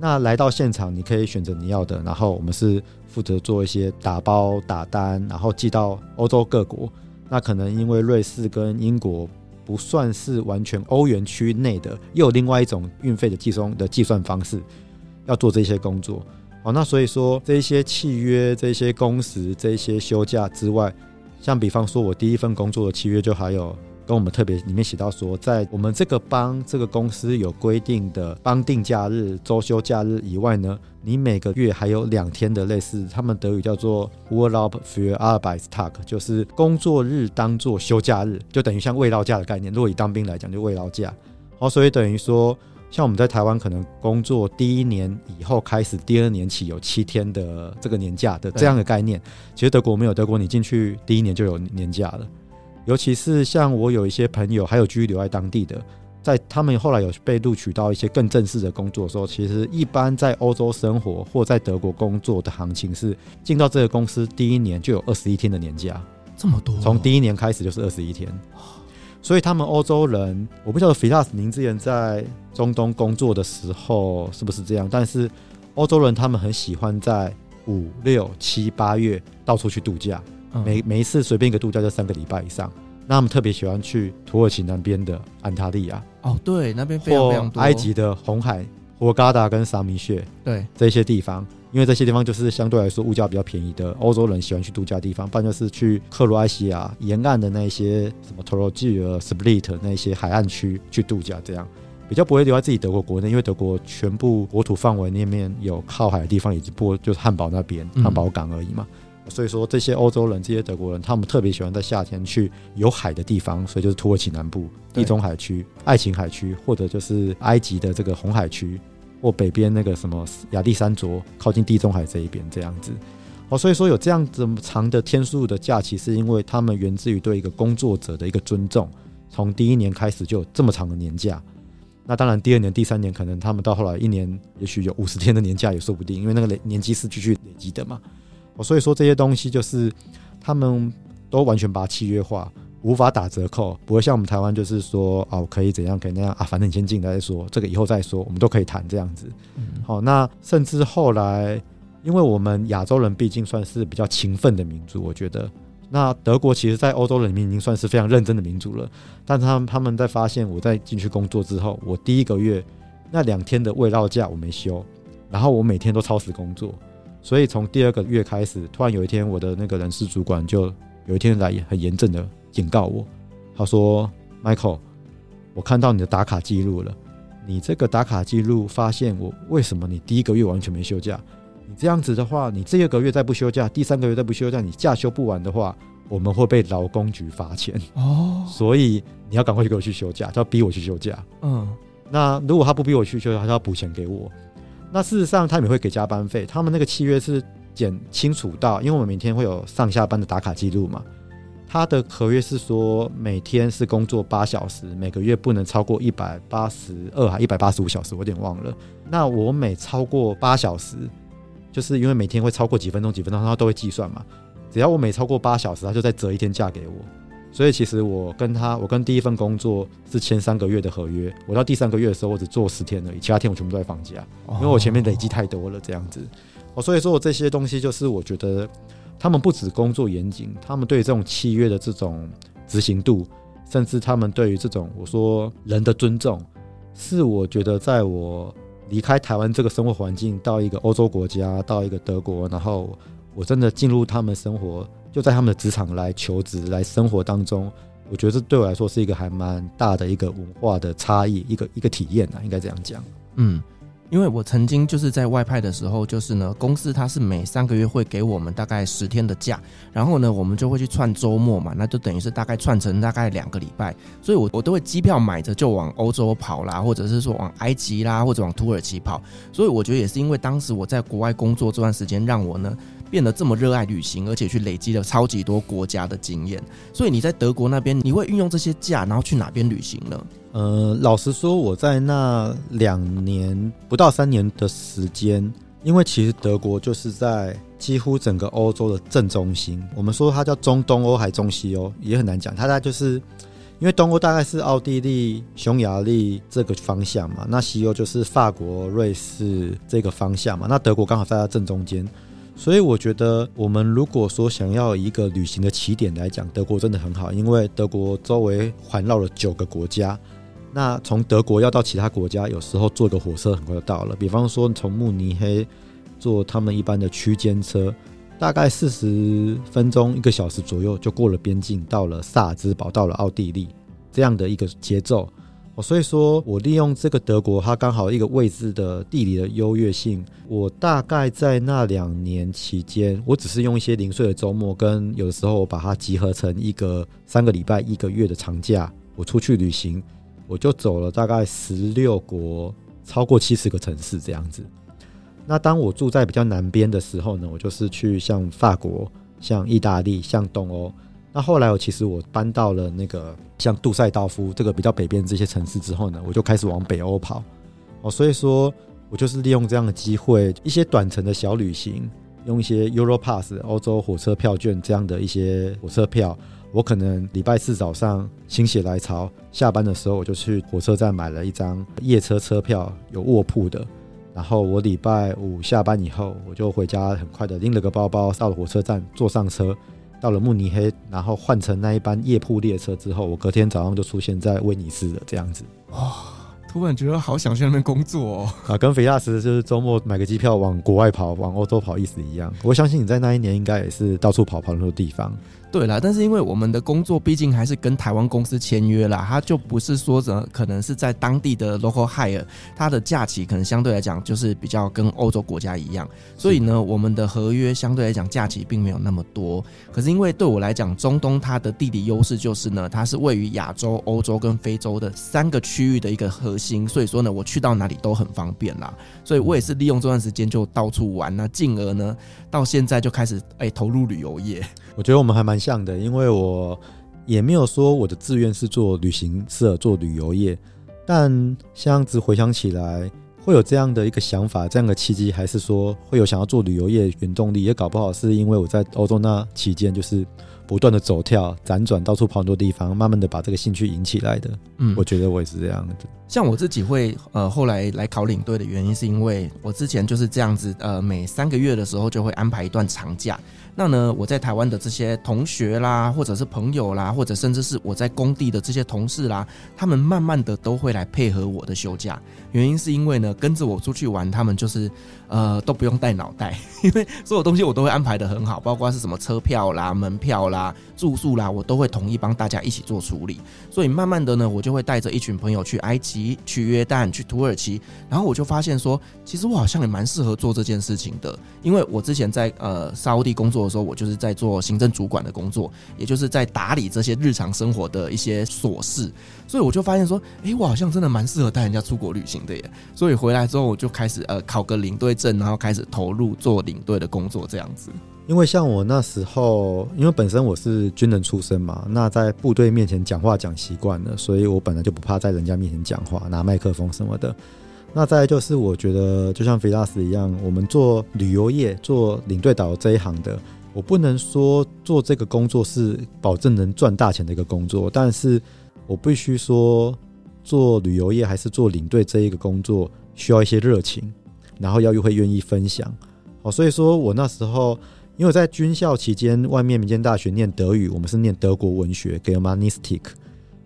那来到现场，你可以选择你要的，然后我们是负责做一些打包打单，然后寄到欧洲各国。那可能因为瑞士跟英国。不算是完全欧元区内的，又有另外一种运费的计算的计算方式，要做这些工作。好，那所以说这些契约、这些工时、这些休假之外，像比方说我第一份工作的契约就还有。跟我们特别里面写到说，在我们这个帮这个公司有规定的帮定假日、周休假日以外呢，你每个月还有两天的类似，他们德语叫做 Urlaub für Arbeitstag，就是工作日当做休假日，就等于像慰劳假的概念。如果以当兵来讲，就慰劳假。好，所以等于说，像我们在台湾可能工作第一年以后开始，第二年起有七天的这个年假的这样的概念。其实德国没有，德国你进去第一年就有年假了。尤其是像我有一些朋友，还有继续留在当地的，在他们后来有被录取到一些更正式的工作的时候，其实一般在欧洲生活或在德国工作的行情是，进到这个公司第一年就有二十一天的年假，这么多，从第一年开始就是二十一天。所以他们欧洲人，我不晓得 Firas 您之前在中东工作的时候是不是这样，但是欧洲人他们很喜欢在五六七八月到处去度假，嗯、每每一次随便一个度假就三个礼拜以上。那他们特别喜欢去土耳其南边的安塔利亚，哦，对，那边非常非常多。埃及的红海、霍嘎达跟萨米穴，对这些地方。因为这些地方就是相对来说物价比较便宜的欧洲人喜欢去度假的地方，不然就是去克罗埃西亚沿岸的那些什么托洛季尔、Split 那些海岸区去度假，这样比较不会留在自己德国国内，因为德国全部国土范围那面有靠海的地方，以及不就是汉堡那边汉堡港而已嘛。嗯、所以说这些欧洲人、这些德国人，他们特别喜欢在夏天去有海的地方，所以就是土耳其南部、地中海区、爱琴海区，或者就是埃及的这个红海区。或北边那个什么亚历山卓，靠近地中海这一边这样子，哦，所以说有这样子长的天数的假期，是因为他们源自于对一个工作者的一个尊重。从第一年开始就有这么长的年假，那当然第二年、第三年可能他们到后来一年也许有五十天的年假也说不定，因为那个累年积是继续累积的嘛。哦，所以说这些东西就是他们都完全把它契约化。无法打折扣，不会像我们台湾，就是说哦，可以怎样，可以那样啊，反正你先进来再说，这个以后再说，我们都可以谈这样子。好、嗯，那甚至后来，因为我们亚洲人毕竟算是比较勤奋的民族，我觉得，那德国其实，在欧洲人里面已经算是非常认真的民族了。但他们他们在发现我在进去工作之后，我第一个月那两天的未到假我没休，然后我每天都超时工作，所以从第二个月开始，突然有一天，我的那个人事主管就有一天来很严正的。警告我，他说：“Michael，我看到你的打卡记录了。你这个打卡记录发现我为什么你第一个月完全没休假？你这样子的话，你这二个月再不休假，第三个月再不休假，你假休不完的话，我们会被劳工局罚钱哦。所以你要赶快去给我去休假，就要逼我去休假。嗯，那如果他不逼我去休假，他就要补钱给我。那事实上，他们也会给加班费。他们那个契约是简清楚到，因为我们每天会有上下班的打卡记录嘛。”他的合约是说，每天是工作八小时，每个月不能超过一百八十二还一百八十五小时，我有点忘了。那我每超过八小时，就是因为每天会超过几分钟几分钟，他都会计算嘛。只要我每超过八小时，他就再折一天假给我。所以其实我跟他，我跟第一份工作是签三个月的合约。我到第三个月的时候，我只做十天而已，其他天我全部都在放假，因为我前面累积太多了这样子。哦，所以说我这些东西就是我觉得。他们不止工作严谨，他们对这种契约的这种执行度，甚至他们对于这种我说人的尊重，是我觉得在我离开台湾这个生活环境，到一个欧洲国家，到一个德国，然后我真的进入他们生活，就在他们的职场来求职来生活当中，我觉得这对我来说是一个还蛮大的一个文化的差异，一个一个体验啊，应该这样讲，嗯。因为我曾经就是在外派的时候，就是呢，公司它是每三个月会给我们大概十天的假，然后呢，我们就会去串周末嘛，那就等于是大概串成大概两个礼拜，所以我我都会机票买着就往欧洲跑啦，或者是说往埃及啦，或者往土耳其跑，所以我觉得也是因为当时我在国外工作这段时间，让我呢。变得这么热爱旅行，而且去累积了超级多国家的经验。所以你在德国那边，你会运用这些假，然后去哪边旅行呢？呃，老实说，我在那两年不到三年的时间，因为其实德国就是在几乎整个欧洲的正中心。我们说它叫中东欧还中西欧，也很难讲。它大概就是因为东欧大概是奥地利、匈牙利这个方向嘛，那西欧就是法国、瑞士这个方向嘛，那德国刚好在它正中间。所以我觉得，我们如果说想要一个旅行的起点来讲，德国真的很好，因为德国周围环绕了九个国家。那从德国要到其他国家，有时候坐个火车很快就到了。比方说，从慕尼黑坐他们一般的区间车，大概四十分钟一个小时左右就过了边境，到了萨尔兹堡，到了奥地利，这样的一个节奏。所以说，我利用这个德国，它刚好一个位置的地理的优越性，我大概在那两年期间，我只是用一些零碎的周末，跟有的时候我把它集合成一个三个礼拜、一个月的长假，我出去旅行，我就走了大概十六国，超过七十个城市这样子。那当我住在比较南边的时候呢，我就是去像法国、像意大利、像东欧。那后来我其实我搬到了那个像杜塞道夫这个比较北边这些城市之后呢，我就开始往北欧跑哦，所以说我就是利用这样的机会，一些短程的小旅行，用一些 Europass 欧洲火车票券这样的一些火车票我可能礼拜四早上心血来潮，下班的时候我就去火车站买了一张夜车车票，有卧铺的。然后我礼拜五下班以后，我就回家，很快的拎了个包包到了火车站，坐上车，到了慕尼黑，然后换成那一班夜铺列车之后，我隔天早上就出现在威尼斯了，这样子。哇。突然觉得好想去那边工作哦！啊，跟菲亚斯就是周末买个机票往国外跑，往欧洲跑意思一样。我相信你在那一年应该也是到处跑，跑很多地方。对啦，但是因为我们的工作毕竟还是跟台湾公司签约啦，它就不是说着可能是在当地的 local hire，它的假期可能相对来讲就是比较跟欧洲国家一样，所以呢，我们的合约相对来讲假期并没有那么多。可是因为对我来讲，中东它的地理优势就是呢，它是位于亚洲、欧洲跟非洲的三个区域的一个核心，所以说呢，我去到哪里都很方便啦。所以我也是利用这段时间就到处玩，那进而呢，到现在就开始哎、投入旅游业。我觉得我们还蛮像的，因为我也没有说我的志愿是做旅行社、做旅游业，但这样子回想起来，会有这样的一个想法、这样的契机，还是说会有想要做旅游业原动力，也搞不好是因为我在欧洲那期间就是不断的走跳、辗转，到处跑很多地方，慢慢的把这个兴趣引起来的。嗯，我觉得我也是这样的。像我自己会呃后来来考领队的原因，是因为我之前就是这样子，呃，每三个月的时候就会安排一段长假。那呢，我在台湾的这些同学啦，或者是朋友啦，或者甚至是我在工地的这些同事啦，他们慢慢的都会来配合我的休假。原因是因为呢，跟着我出去玩，他们就是呃都不用带脑袋，因为所有东西我都会安排的很好，包括是什么车票啦、门票啦、住宿啦，我都会统一帮大家一起做处理。所以慢慢的呢，我就会带着一群朋友去埃及、去约旦、去土耳其，然后我就发现说，其实我好像也蛮适合做这件事情的，因为我之前在呃沙地工作。说我就是在做行政主管的工作，也就是在打理这些日常生活的一些琐事，所以我就发现说，哎，我好像真的蛮适合带人家出国旅行的耶。所以回来之后，我就开始呃考个领队证，然后开始投入做领队的工作，这样子。因为像我那时候，因为本身我是军人出身嘛，那在部队面前讲话讲习惯了，所以我本来就不怕在人家面前讲话，拿麦克风什么的。那再就是，我觉得就像菲拉斯一样，我们做旅游业、做领队导游这一行的。我不能说做这个工作是保证能赚大钱的一个工作，但是我必须说，做旅游业还是做领队这一个工作，需要一些热情，然后要又会愿意分享。好，所以说我那时候因为在军校期间，外面民间大学念德语，我们是念德国文学，Germanistik。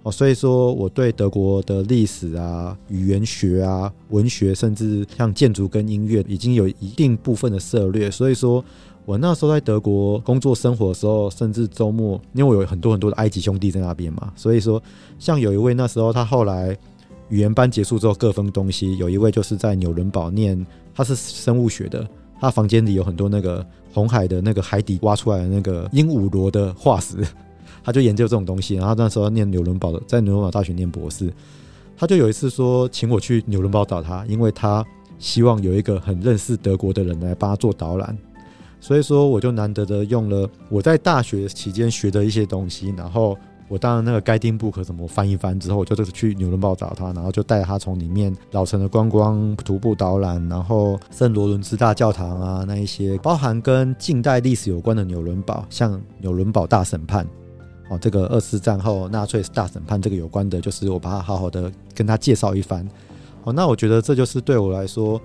好，所以说我对德国的历史啊、语言学啊、文学，甚至像建筑跟音乐，已经有一定部分的涉猎，所以说。我那时候在德国工作生活的时候，甚至周末，因为我有很多很多的埃及兄弟在那边嘛，所以说，像有一位那时候他后来语言班结束之后各分东西，有一位就是在纽伦堡念，他是生物学的，他房间里有很多那个红海的那个海底挖出来的那个鹦鹉螺的化石，他就研究这种东西，然后那时候念纽伦堡的，在纽伦堡大学念博士，他就有一次说请我去纽伦堡找他，因为他希望有一个很认识德国的人来帮他做导览。所以说，我就难得的用了我在大学期间学的一些东西，然后我当然那个 Guidebook 怎么翻一翻之后，我就这次去纽伦堡找他，然后就带他从里面老城的观光徒步导览，然后圣罗伦兹大教堂啊，那一些包含跟近代历史有关的纽伦堡，像纽伦堡大审判，哦，这个二次战后纳粹大审判这个有关的，就是我把它好好的跟他介绍一番。哦，那我觉得这就是对我来说。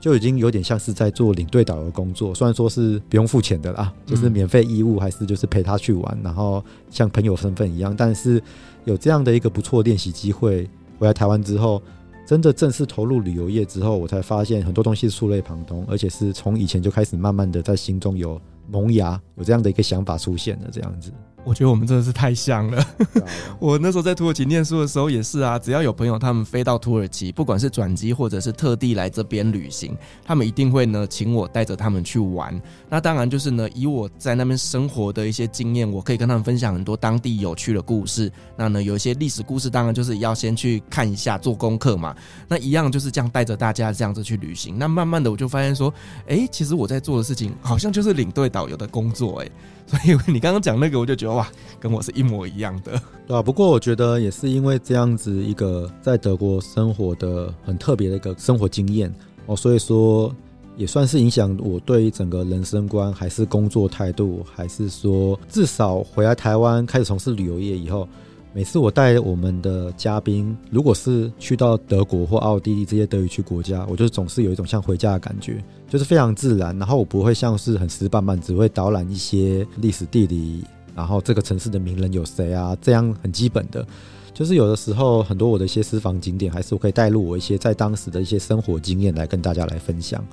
就已经有点像是在做领队导游工作，虽然说是不用付钱的啦，就是免费义务，还是就是陪他去玩，然后像朋友身份一样。但是有这样的一个不错练习机会，回来台湾之后，真的正式投入旅游业之后，我才发现很多东西是触类旁通，而且是从以前就开始慢慢的在心中有萌芽，有这样的一个想法出现了，这样子。我觉得我们真的是太像了。我那时候在土耳其念书的时候也是啊，只要有朋友他们飞到土耳其，不管是转机或者是特地来这边旅行，他们一定会呢请我带着他们去玩。那当然就是呢，以我在那边生活的一些经验，我可以跟他们分享很多当地有趣的故事。那呢，有一些历史故事，当然就是要先去看一下，做功课嘛。那一样就是这样带着大家这样子去旅行。那慢慢的我就发现说，哎，其实我在做的事情好像就是领队导游的工作，哎。所以你刚刚讲那个，我就觉得哇，跟我是一模一样的，对啊，不过我觉得也是因为这样子一个在德国生活的很特别的一个生活经验哦，所以说也算是影响我对整个人生观，还是工作态度，还是说至少回来台湾开始从事旅游业以后，每次我带我们的嘉宾，如果是去到德国或奥地利这些德语区国家，我就总是有一种像回家的感觉，就是非常自然。然后我不会像是很死板板，只会导览一些历史地理，然后这个城市的名人有谁啊，这样很基本的。就是有的时候，很多我的一些私房景点，还是我可以带入我一些在当时的一些生活经验来跟大家来分享。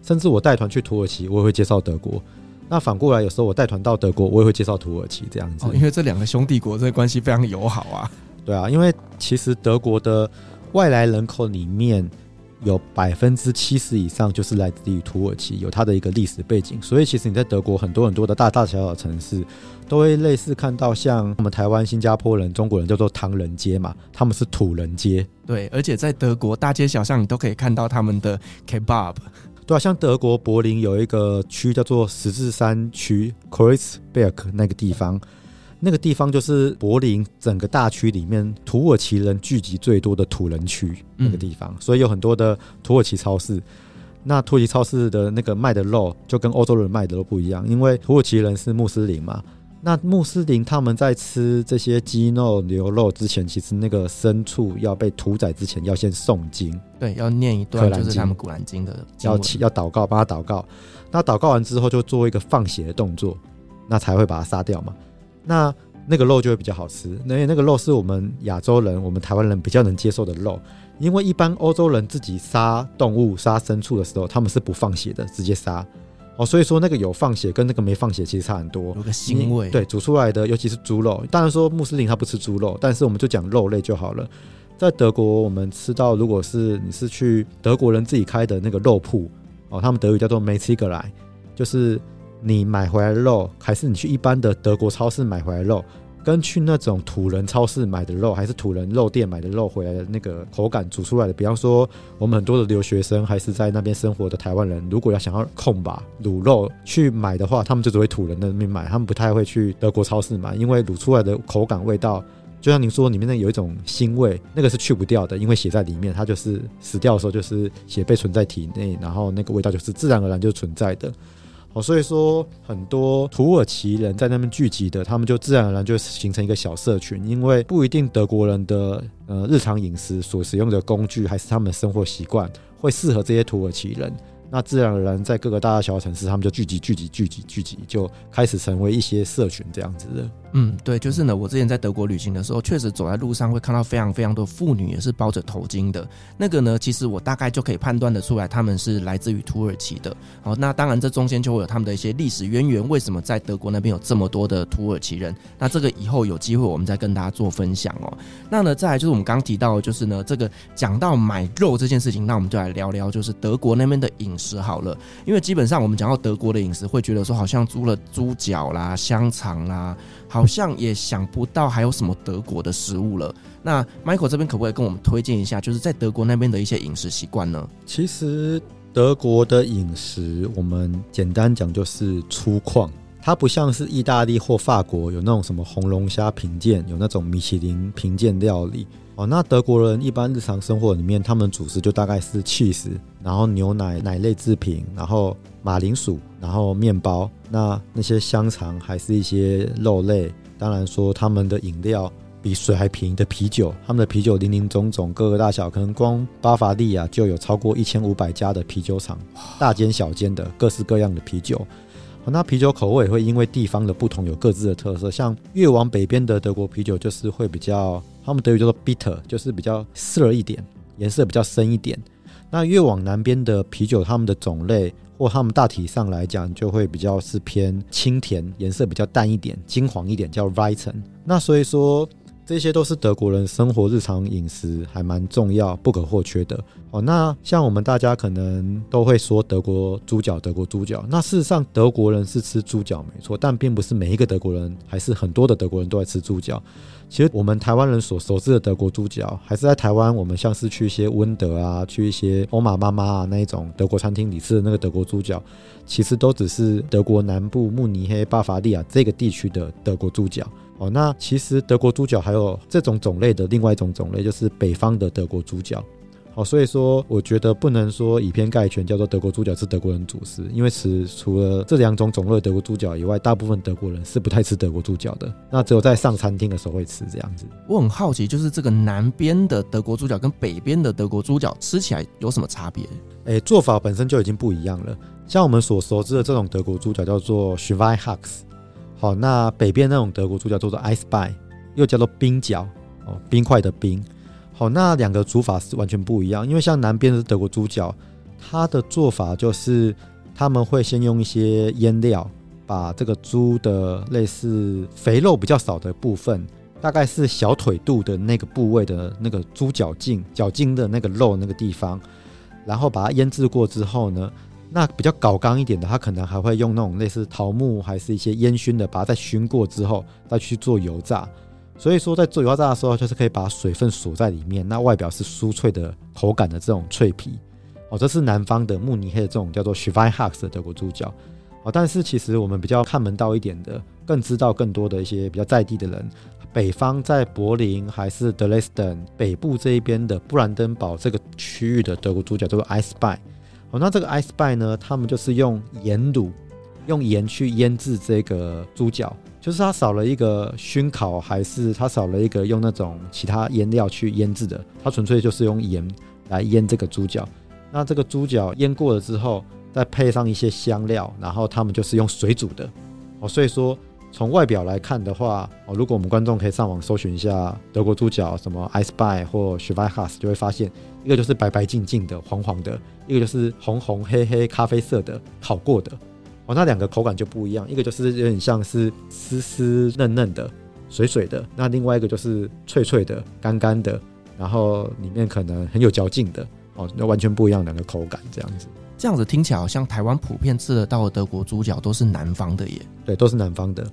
甚至我带团去土耳其，我也会介绍德国。那反过来，有时候我带团到德国，我也会介绍土耳其这样子。哦，因为这两个兄弟国这个关系非常友好啊。对啊，因为其实德国的外来人口里面有百分之七十以上就是来自于土耳其，有它的一个历史背景。所以其实你在德国很多很多的大大小小的城市，都会类似看到像我们台湾、新加坡人、中国人叫做唐人街嘛，他们是土人街。对，而且在德国大街小巷你都可以看到他们的 kebab。对啊，像德国柏林有一个区叫做十字山区 （Kreuzberg） 那个地方，那个地方就是柏林整个大区里面土耳其人聚集最多的土人区那个地方，嗯，所以有很多的土耳其超市。那土耳其超市的那个卖的肉就跟欧洲人卖的都不一样，因为土耳其人是穆斯林嘛。那穆斯林他们在吃这些鸡肉、牛肉之前，其实那个牲畜要被屠宰之前，要先诵经，对，要念一段就是他们古兰经的经，要要祷告，帮他祷告。那祷告完之后，就做一个放血的动作，那才会把它杀掉嘛。那那个肉就会比较好吃，因为那个肉是我们亚洲人、我们台湾人比较能接受的肉。因为一般欧洲人自己杀动物、杀牲畜的时候，他们是不放血的，直接杀。哦，所以说那个有放血跟那个没放血其实差很多，有个腥味。对，煮出来的尤其是猪肉，当然说穆斯林他不吃猪肉，但是我们就讲肉类就好了。在德国，我们吃到如果是你是去德国人自己开的那个肉铺，哦，他们德语叫做 Metzgerei，就是你买回来的肉，还是你去一般的德国超市买回来的肉。跟去那种土人超市买的肉，还是土人肉店买的肉回来的那个口感煮出来的，比方说我们很多的留学生还是在那边生活的台湾人，如果要想要控吧卤肉去买的话，他们就只会土人那边买，他们不太会去德国超市买，因为卤出来的口感味道，就像您说里面那有一种腥味，那个是去不掉的，因为血在里面，它就是死掉的时候就是血被存在体内，然后那个味道就是自然而然就存在的。哦，所以说很多土耳其人在那边聚集的，他们就自然而然就形成一个小社群，因为不一定德国人的呃日常饮食所使用的工具，还是他们的生活习惯会适合这些土耳其人。那自然而然，在各个大大小小城市，他们就聚集、聚集、聚集、聚集，就开始成为一些社群这样子的。嗯，对，就是呢。我之前在德国旅行的时候，确实走在路上会看到非常非常多妇女也是包着头巾的。那个呢，其实我大概就可以判断得出来，他们是来自于土耳其的。好，那当然这中间就会有他们的一些历史渊源。为什么在德国那边有这么多的土耳其人？那这个以后有机会我们再跟大家做分享哦。那呢，再来就是我们刚提到，就是呢，这个讲到买肉这件事情，那我们就来聊聊，就是德国那边的饮食好了。因为基本上我们讲到德国的饮食，会觉得说好像猪了猪脚啦、香肠啦。好像也想不到还有什么德国的食物了。那 Michael 这边可不可以跟我们推荐一下，就是在德国那边的一些饮食习惯呢？其实德国的饮食，我们简单讲就是粗犷，它不像是意大利或法国有那种什么红龙虾评鉴，有那种米其林评鉴料理。哦，那德国人一般日常生活里面，他们主食就大概是 cheese，然后牛奶、奶类制品，然后马铃薯，然后面包。那那些香肠还是一些肉类。当然说他们的饮料比水还便宜的啤酒，他们的啤酒林林总总，各个大小，可能光巴伐利亚就有超过一千五百家的啤酒厂，大间小间的各式各样的啤酒。那啤酒口味也会因为地方的不同有各自的特色，像越往北边的德国啤酒就是会比较。他们德语叫做 bitter，就是比较涩一点，颜色比较深一点。那越往南边的啤酒，他们的种类或他们大体上来讲，就会比较是偏清甜，颜色比较淡一点，金黄一点，叫 r i t e n。那所以说，这些都是德国人生活日常饮食还蛮重要、不可或缺的。哦，那像我们大家可能都会说德国猪脚，德国猪脚。那事实上，德国人是吃猪脚没错，但并不是每一个德国人，还是很多的德国人都在吃猪脚。其实我们台湾人所熟知的德国猪脚，还是在台湾，我们像是去一些温德啊，去一些欧玛妈妈啊那一种德国餐厅里吃的那个德国猪脚，其实都只是德国南部慕尼黑、巴伐利亚这个地区的德国猪脚。哦，那其实德国猪脚还有这种种类的另外一种种类，就是北方的德国猪脚。好，所以说我觉得不能说以偏概全，叫做德国猪脚是德国人主食，因为此除了这两种种类德国猪脚以外，大部分德国人是不太吃德国猪脚的。那只有在上餐厅的时候会吃这样子。我很好奇，就是这个南边的德国猪脚跟北边的德国猪脚吃起来有什么差别？诶，做法本身就已经不一样了。像我们所熟知的这种德国猪脚叫做 Schweinehaxe，好，那北边那种德国猪脚叫做 Eisbein，又叫做冰脚哦，冰块的冰。好，那两个煮法是完全不一样，因为像南边的德国猪脚，它的做法就是他们会先用一些腌料，把这个猪的类似肥肉比较少的部分，大概是小腿肚的那个部位的那个猪脚筋、脚筋的那个肉那个地方，然后把它腌制过之后呢，那比较搞刚一点的，它可能还会用那种类似桃木还是一些烟熏的，把它再熏过之后再去做油炸。所以说，在做油炸的时候，就是可以把水分锁在里面，那外表是酥脆的口感的这种脆皮。哦，这是南方的慕尼黑的这种叫做 Schweinehaxe 的德国猪脚。哦，但是其实我们比较看门道一点的，更知道更多的一些比较在地的人，北方在柏林还是德累斯顿北部这一边的布兰登堡这个区域的德国猪脚叫做 Eisbein。哦，那这个 ice pie 呢，他们就是用盐卤，用盐去腌制这个猪脚。就是它少了一个熏烤，还是它少了一个用那种其他腌料去腌制的？它纯粹就是用盐来腌这个猪脚。那这个猪脚腌过了之后，再配上一些香料，然后他们就是用水煮的。哦，所以说从外表来看的话，哦，如果我们观众可以上网搜寻一下德国猪脚，什么 Eisbein 或 Schweinehaxe，就会发现一个就是白白净净的黄黄的，一个就是红红黑黑咖啡色的烤过的。哦，那两个口感就不一样，一个就是有点像是湿湿嫩嫩的、水水的，那另外一个就是脆脆的、干干的，然后里面可能很有嚼劲的，哦，那完全不一样两个口感这样子。这样子听起来好像台湾普遍吃得到的德国猪脚都是南方的耶。对，都是南方的。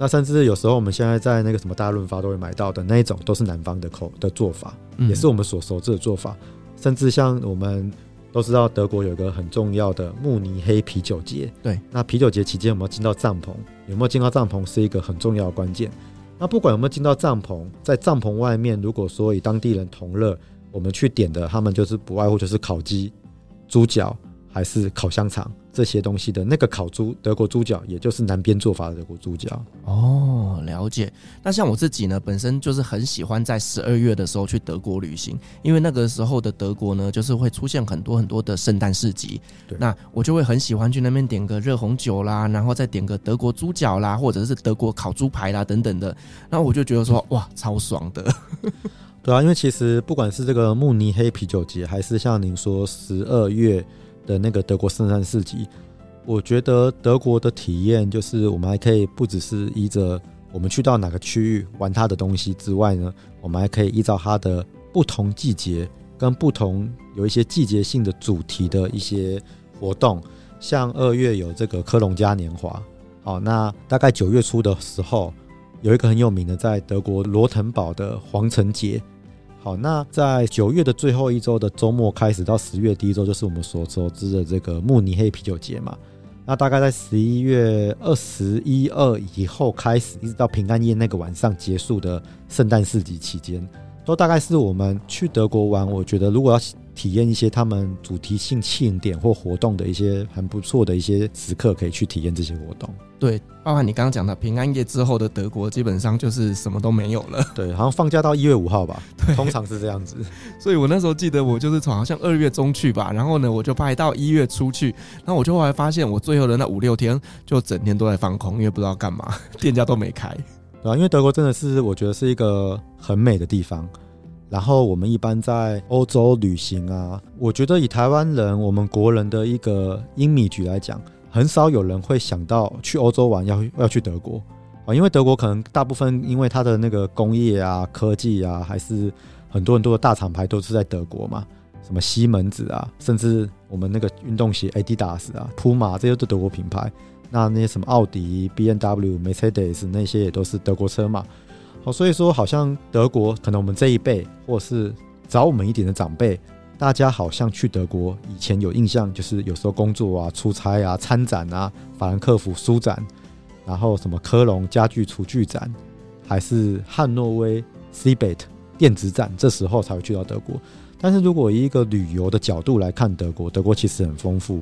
那甚至有时候我们现在在那个什么大润发都会买到的那一种，都是南方的口的做法，嗯，也是我们所熟知的做法。甚至像我们。都知道德国有一个很重要的慕尼黑啤酒节，对，那啤酒节期间有没有进到帐篷？有没有进到帐篷是一个很重要的关键。那不管有没有进到帐篷，在帐篷外面，如果说以当地人同乐，我们去点的，他们就是不外乎就是烤鸡、猪脚还是烤香肠。这些东西的那个烤猪德国猪脚，也就是南边做法的德国猪脚。哦，了解。那像我自己呢，本身就是很喜欢在十二月的时候去德国旅行，因为那个时候的德国呢，就是会出现很多很多的圣诞市集。对。那我就会很喜欢去那边点个热红酒啦，然后再点个德国猪脚啦，或者是德国烤猪排啦等等的。那我就觉得说，哇，超爽的。对啊，因为其实不管是这个慕尼黑啤酒节，还是像您说十二月。的那个德国圣诞市集，我觉得德国的体验就是，我们还可以不只是依着我们去到哪个区域玩它的东西之外呢，我们还可以依照它的不同季节跟不同有一些季节性的主题的一些活动，像二月有这个科隆嘉年华，好，那大概九月初的时候有一个很有名的在德国罗滕堡的皇城节。好，那在九月的最后一周的周末开始到十月第一周，就是我们所熟知的这个慕尼黑啤酒节嘛。那大概在十一月二十一二以后开始，一直到平安夜那个晚上结束的圣诞市集期间，都大概是我们去德国玩。我觉得如果要体验一些他们主题性庆典或活动的一些很不错的一些时刻，可以去体验这些活动。对，包含你刚刚讲的平安夜之后的德国，基本上就是什么都没有了。对，好像放假到一月五号吧，通常是这样子。所以我那时候记得，我就是从好像二月中去吧，然后呢，我就排到一月初去，然后我就后来发现，我最后的那五六天就整天都在放空，因为不知道干嘛，店家都没开。对啊，因为德国真的是我觉得是一个很美的地方。然后我们一般在欧洲旅行啊，我觉得以台湾人，我们国人的一个英米局来讲，很少有人会想到去欧洲玩要要去德国啊，因为德国可能大部分因为它的那个工业啊、科技啊，还是很多很多的大厂牌都是在德国嘛，什么西门子啊，甚至我们那个运动鞋 Adidas 啊、Puma 这些都德国品牌，那那些什么奥迪、BMW、Mercedes 那些也都是德国车嘛。好，所以说好像德国，可能我们这一辈，或是早我们一点的长辈，大家好像去德国以前有印象，就是有时候工作啊、出差啊、参展啊、法兰克福书展，然后什么科隆家具厨具展，还是汉诺威 CeBIT 电子展，这时候才会去到德国。但是如果以一个旅游的角度来看德国，德国其实很丰富。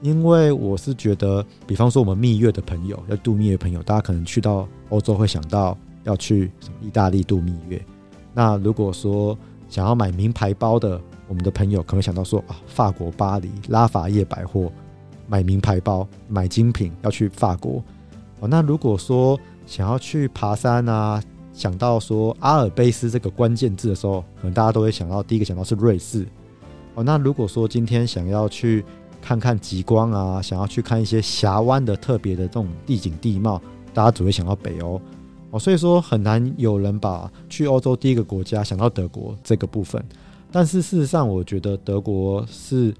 因为我是觉得，比方说我们蜜月的朋友要度蜜月的朋友，大家可能去到欧洲会想到要去什么意大利度蜜月。那如果说想要买名牌包的，我们的朋友可能想到说啊，法国巴黎拉法叶百货买名牌包、买精品要去法国。哦，那如果说想要去爬山啊，想到说阿尔卑斯这个关键字的时候，可能大家都会想到第一个想到是瑞士。哦，那如果说今天想要去看看极光啊，想要去看一些峡湾的特别的这种地景地貌，大家只会想到北欧哦，所以说很难有人把去欧洲第一个国家想到德国这个部分。但是事实上，我觉得德国是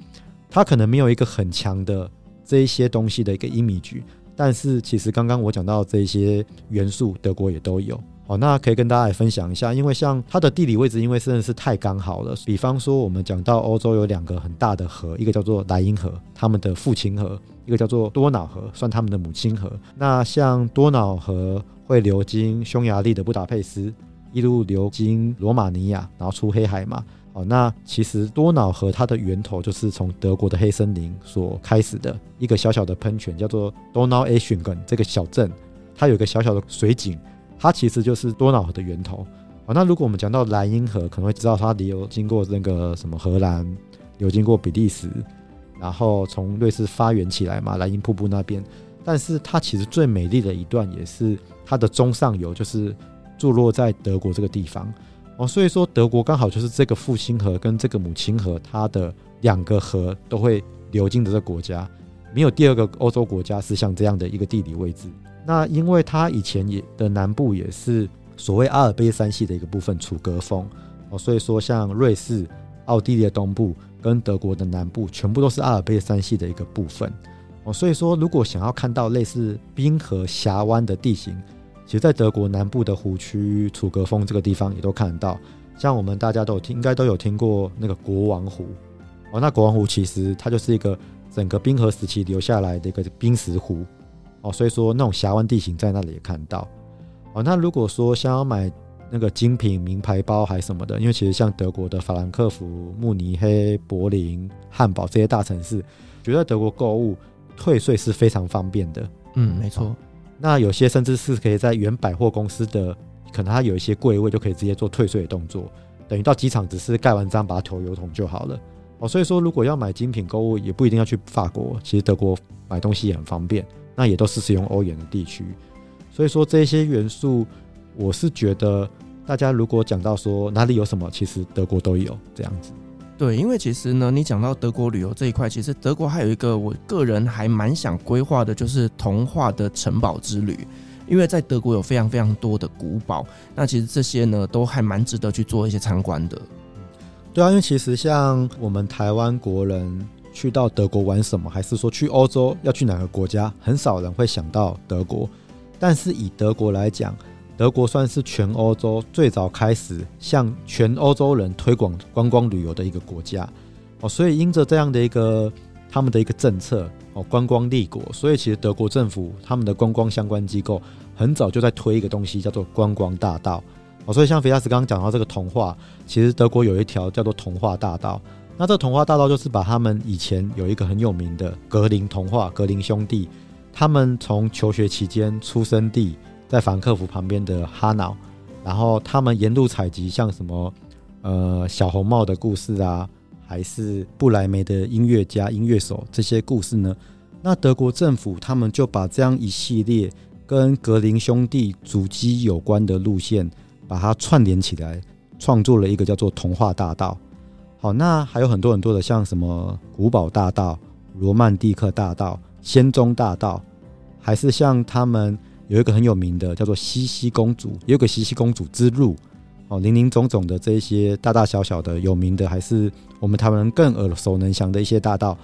它可能没有一个很强的这一些东西的一个 image，但是其实刚刚我讲到这些元素，德国也都有。哦，那可以跟大家来分享一下，因为像它的地理位置，因为真的是太刚好了。比方说，我们讲到欧洲有两个很大的河，一个叫做莱茵河，他们的父亲河；一个叫做多瑙河，算他们的母亲河。那像多瑙河会流经匈牙利的布达佩斯，一路流经罗马尼亚，然后出黑海嘛。哦，那其实多瑙河它的源头就是从德国的黑森林所开始的一个小小的喷泉，叫做 Donaueschingen 这个小镇，它有一个小小的水井。它其实就是多瑙河的源头。好，那如果我们讲到莱茵河，可能会知道它流经过那个什么荷兰，流经过比利时，然后从瑞士发源起来嘛，莱茵瀑布那边。但是它其实最美丽的一段也是它的中上游，就是坐落在德国这个地方。哦，所以说德国刚好就是这个父亲河跟这个母亲河，它的两个河都会流经的这个国家，没有第二个欧洲国家是像这样的一个地理位置。那因为它以前也的南部也是所谓阿尔卑山系的一个部分，楚格峰哦，所以说像瑞士、奥地利的东部跟德国的南部，全部都是阿尔卑山系的一个部分哦，所以说如果想要看到类似冰河峡湾的地形，其实在德国南部的湖区楚格峰这个地方也都看得到。像我们大家都有听，应该都有听过那个国王湖哦，那国王湖其实它就是一个整个冰河时期留下来的一个冰石湖。哦，所以说那种峡湾地形在那里也看到。哦，那如果说想要买那个精品名牌包还什么的，因为其实像德国的法兰克福、慕尼黑、柏林、汉堡这些大城市，觉得德国购物退税是非常方便的。嗯，没错。那有些甚至是可以在原百货公司的，可能它有一些柜位就可以直接做退税的动作，等于到机场只是盖完章把它投邮筒就好了。哦，所以说如果要买精品购物，也不一定要去法国，其实德国买东西也很方便。那也都是使用欧元的地区，所以说这些元素，我是觉得大家如果讲到说哪里有什么，其实德国都有这样子。对，因为其实呢，你讲到德国旅游这一块，其实德国还有一个我个人还蛮想规划的，就是童话的城堡之旅。因为在德国有非常非常多的古堡，那其实这些呢都还蛮值得去做一些参观的。对啊，因为其实像我们台湾国人。去到德国玩什么？还是说去欧洲要去哪个国家？很少人会想到德国。但是以德国来讲，德国算是全欧洲最早开始向全欧洲人推广观光旅游的一个国家哦。所以因着这样的一个他们的一个政策哦，观光立国，所以其实德国政府他们的观光相关机构很早就在推一个东西，叫做观光大道哦。所以像菲亚斯刚刚讲到这个童话，其实德国有一条叫做童话大道。那这童话大道就是把他们以前有一个很有名的格林童话，格林兄弟，他们从求学期间出生地在法兰克福旁边的哈瑙，然后他们沿路采集像什么呃小红帽的故事啊，还是布莱梅的音乐家、音乐手这些故事呢？那德国政府他们就把这样一系列跟格林兄弟足迹有关的路线，把它串联起来，创作了一个叫做童话大道。好，那还有很多很多的，像什么古堡大道、罗曼蒂克大道、仙踪大道，还是像他们有一个很有名的叫做西西公主，也有个西西公主之路。哦，林林总总的这一些大大小小的有名的，还是我们台湾人更耳熟能详的一些大道，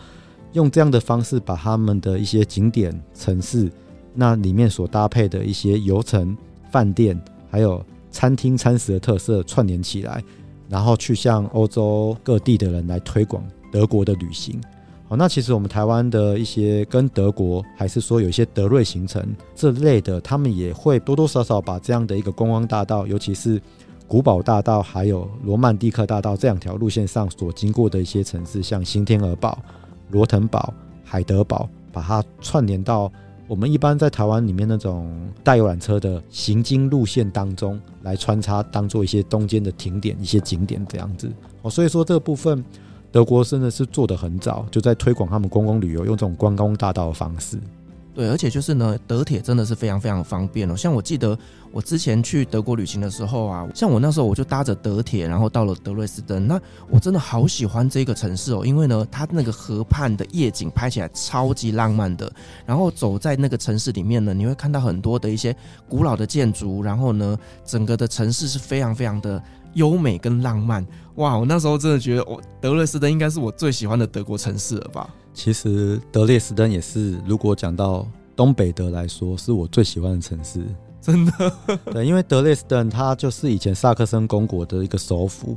用这样的方式把他们的一些景点、城市，那里面所搭配的一些游程、饭店，还有餐厅餐食的特色串联起来。然后去向欧洲各地的人来推广德国的旅行。那其实我们台湾的一些跟德国，还是说有一些德瑞行程这类的，他们也会多多少少把这样的一个观光大道，尤其是古堡大道还有罗曼蒂克大道这两条路线上所经过的一些城市，像新天鹅堡、罗腾堡、海德堡，把它串联到我们一般在台湾里面那种带游览车的行经路线当中来穿插，当做一些中间的停点、一些景点这样子。哦，所以说这个部分德国真的是做得很早，就在推广他们观光旅游，用这种观光大道的方式。对，而且就是呢，德铁真的是非常非常方便哦。像我记得我之前去德国旅行的时候啊，像我那时候我就搭着德铁，然后到了德累斯登。那我真的好喜欢这个城市哦，因为呢，它那个河畔的夜景拍起来超级浪漫的。然后走在那个城市里面呢，你会看到很多的一些古老的建筑，然后呢，整个的城市是非常非常的优美跟浪漫。哇，我那时候真的觉得，我德累斯登应该是我最喜欢的德国城市了吧。其实德累斯登也是，如果讲到东北德来说，是我最喜欢的城市。真的，对，因为德累斯登它就是以前萨克森公国的一个首府。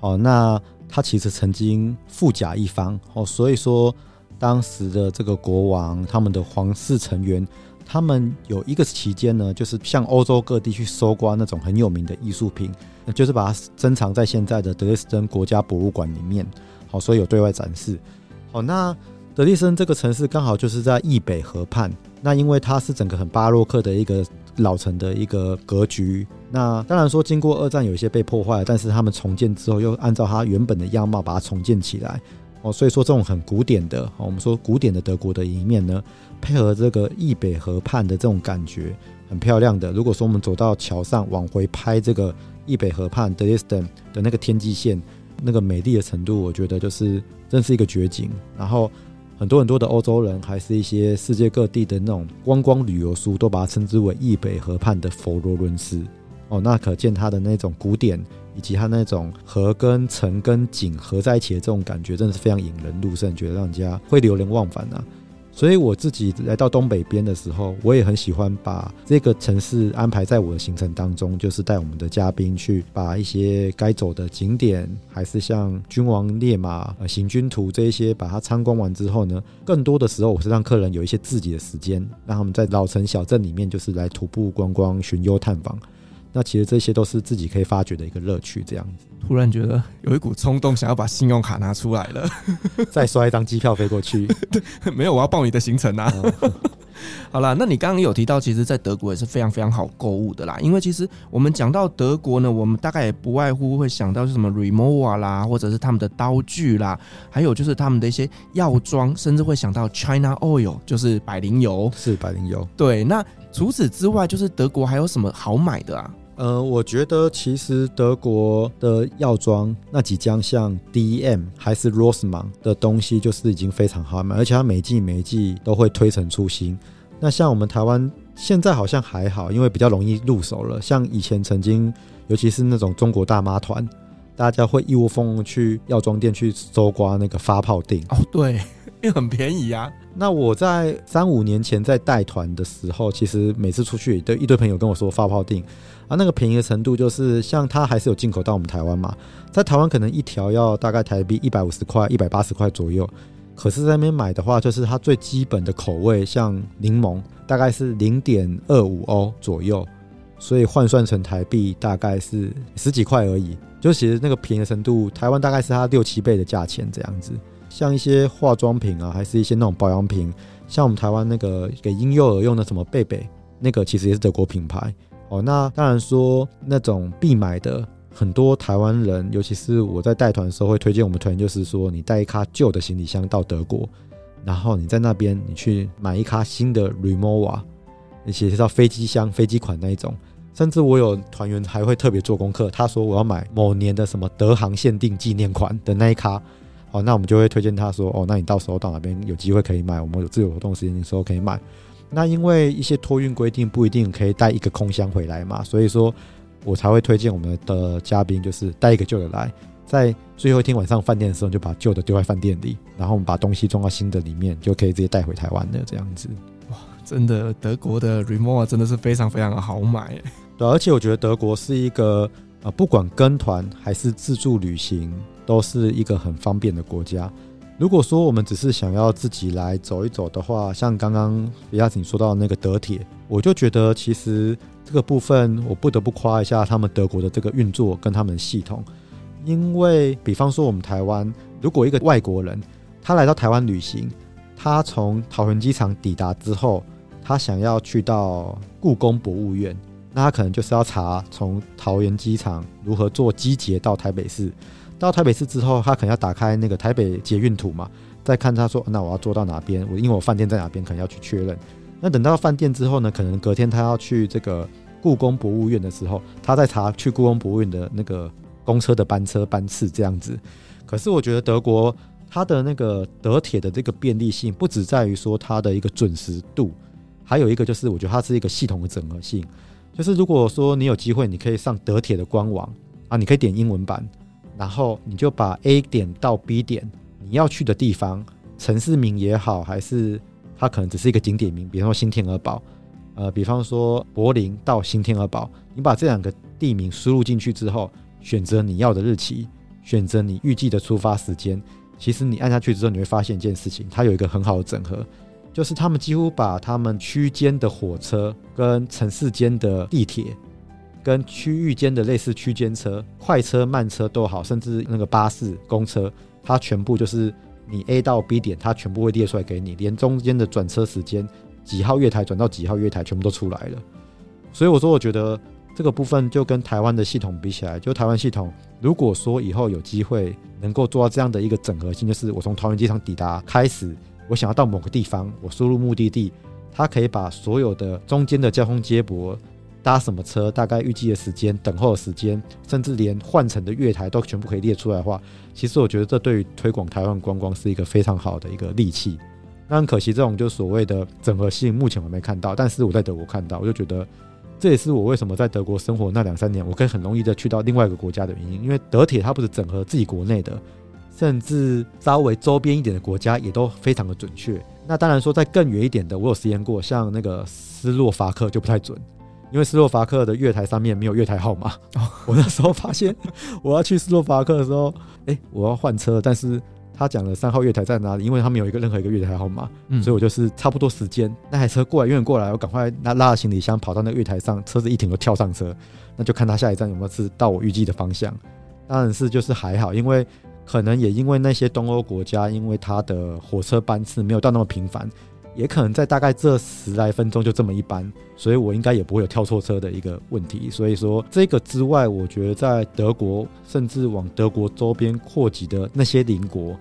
好，那它其实曾经富甲一方。哦，所以说当时的这个国王，他们的皇室成员，他们有一个期间呢，就是向欧洲各地去搜刮那种很有名的艺术品，就是把它珍藏在现在的德累斯登国家博物馆里面。好，所以有对外展示。好，那。德累斯登这个城市刚好就是在易北河畔，那因为它是整个很巴洛克的一个老城的一个格局。那当然说经过二战有一些被破坏，但是他们重建之后又按照它原本的样貌把它重建起来。哦，所以说这种很古典的，我们说古典的德国的一面呢，配合这个易北河畔的这种感觉，很漂亮的。如果说我们走到桥上往回拍这个易北河畔德累斯登的那个天际线，那个美丽的程度，我觉得就是真是一个绝景。然后。很多很多的欧洲人，还是一些世界各地的那种观光旅游书，都把它称之为易北河畔的佛罗伦斯。哦，那可见它的那种古典，以及它那种河跟城跟景合在一起的这种感觉，真的是非常引人入胜，觉得让人家会流连忘返啊。所以我自己来到东北边的时候，我也很喜欢把这个城市安排在我的行程当中，就是带我们的嘉宾去把一些该走的景点，还是像君王烈马行军图这一些，把它参观完之后呢，更多的时候我是让客人有一些自己的时间，让他们在老城小镇里面就是来徒步观光、寻幽探访。那其实这些都是自己可以发掘的一个乐趣，这样子。突然觉得有一股冲动，想要把信用卡拿出来了，再刷一张机票飞过去。对，没有，我要报你的行程啊。好啦，那你刚刚有提到，其实，在德国也是非常非常好购物的啦。因为其实我们讲到德国呢，我们大概也不外乎会想到是什么 Remova 啦，或者是他们的刀具啦，还有就是他们的一些药妆，甚至会想到 China Oil，就是百灵油。是百灵油。对，那除此之外，就是德国还有什么好买的啊？呃，我觉得其实德国的药妆那几家像 DM 还是 rossman 的东西，就是已经非常好买，而且它每季每季都会推陈出新。那像我们台湾现在好像还好，因为比较容易入手了。像以前曾经，尤其是那种中国大妈团，大家会一窝蜂去药妆店去搜刮那个发泡錠。哦，对，因为很便宜啊。那我在三五年前在带团的时候，其实每次出去，都一堆朋友跟我说发泡定。啊，那个便宜的程度就是，像它还是有进口到我们台湾嘛，在台湾可能一条要大概台币一百五十块、一百八十块左右，可是在那边买的话，就是它最基本的口味，像柠檬，大概是零点二五欧左右，所以换算成台币大概是十几块而已，就其实那个便宜的程度，台湾大概是它六七倍的价钱这样子。像一些化妆品啊，还是一些那种保养品，像我们台湾那个给婴幼儿用的什么贝贝，那个其实也是德国品牌。哦，那当然说那种必买的，很多台湾人，尤其是我在带团的时候会推荐我们团员，就是说你带一卡旧的行李箱到德国，然后你在那边你去买一卡新的 Rimowa，而且是到飞机箱、飞机款那一种。甚至我有团员还会特别做功课，他说我要买某年的什么德航限定纪念款的那一卡，哦，那我们就会推荐他说，哦，那你到时候到哪边有机会可以买，我们有自由活动时间的时候可以买。那因为一些托运规定不一定可以带一个空箱回来嘛，所以说我才会推荐我们的嘉宾就是带一个旧的来，在最后一天晚上饭店的时候就把旧的丢在饭店里，然后我们把东西装到新的里面，就可以直接带回台湾的这样子。哇，真的德国的 Rimowa 真的是非常非常的好买，对，而且我觉得德国是一个啊，不管跟团还是自助旅行，都是一个很方便的国家。如果说我们只是想要自己来走一走的话，像刚刚李亚锦说到那个德铁，我就觉得其实这个部分我不得不夸一下他们德国的这个运作跟他们的系统，因为比方说我们台湾，如果一个外国人他来到台湾旅行，他从桃园机场抵达之后，他想要去到故宫博物院，那他可能就是要查从桃园机场如何坐机捷到台北市。到台北市之后，他可能要打开那个台北捷运图嘛，再看他说，那我要坐到哪边？我因为我饭店在哪边，可能要去确认。那等到饭店之后呢，可能隔天他要去这个故宫博物院的时候，他再查去故宫博物院的那个公车的班车班次这样子。可是我觉得德国它的那个德铁的这个便利性，不只在于说它的一个准时度，还有一个就是我觉得它是一个系统的整合性。就是如果说你有机会，你可以上德铁的官网啊，你可以点英文版。然后你就把 A 点到 B 点你要去的地方，城市名也好，还是它可能只是一个景点名，比方说新天鹅堡，呃，比方说柏林到新天鹅堡，你把这两个地名输入进去之后，选择你要的日期，选择你预计的出发时间，其实你按下去之后，你会发现一件事情，它有一个很好的整合，就是他们几乎把他们区间的火车跟城市间的地铁。跟区域间的类似区间车、快车、慢车都好，甚至那个巴士、公车，它全部就是你 A 到 B 点，它全部会列出来给你，连中间的转车时间、几号月台转到几号月台，全部都出来了。所以我说，我觉得这个部分就跟台湾的系统比起来，就台湾系统，如果说以后有机会能够做到这样的一个整合性，就是我从桃园机场抵达开始，我想要到某个地方，我输入目的地，它可以把所有的中间的交通接驳。搭什么车？大概预计的时间、等候的时间，甚至连换乘的月台都全部可以列出来的话，其实我觉得这对于推广台湾观光是一个非常好的一个利器。那很可惜，这种就所谓的整合性，目前我没看到。但是我在德国看到，我就觉得这也是我为什么在德国生活那两三年，我可以很容易的去到另外一个国家的原因。因为德铁它不是整合自己国内的，甚至稍微周边一点的国家也都非常的准确。那当然说，在更远一点的，我有实验过，像那个斯洛伐克就不太准。因为斯洛伐克的月台上面没有月台号码，我那时候发现 我要去斯洛伐克的时候，哎，我要换车，但是他讲了三号月台在哪里？因为他没有一个任何一个月台号码，所以我就是差不多时间，那台车过来，远远过来，我赶快拉拉着行李箱跑到那个月台上，车子一停就跳上车，那就看他下一站有没有是到我预计的方向。当然是就是还好，因为可能也因为那些东欧国家，因为它的火车班次没有到那么频繁。也可能在大概这十来分钟就这么一般，所以我应该也不会有跳错车的一个问题。所以说这个之外，我觉得在德国甚至往德国周边扩及的那些邻国，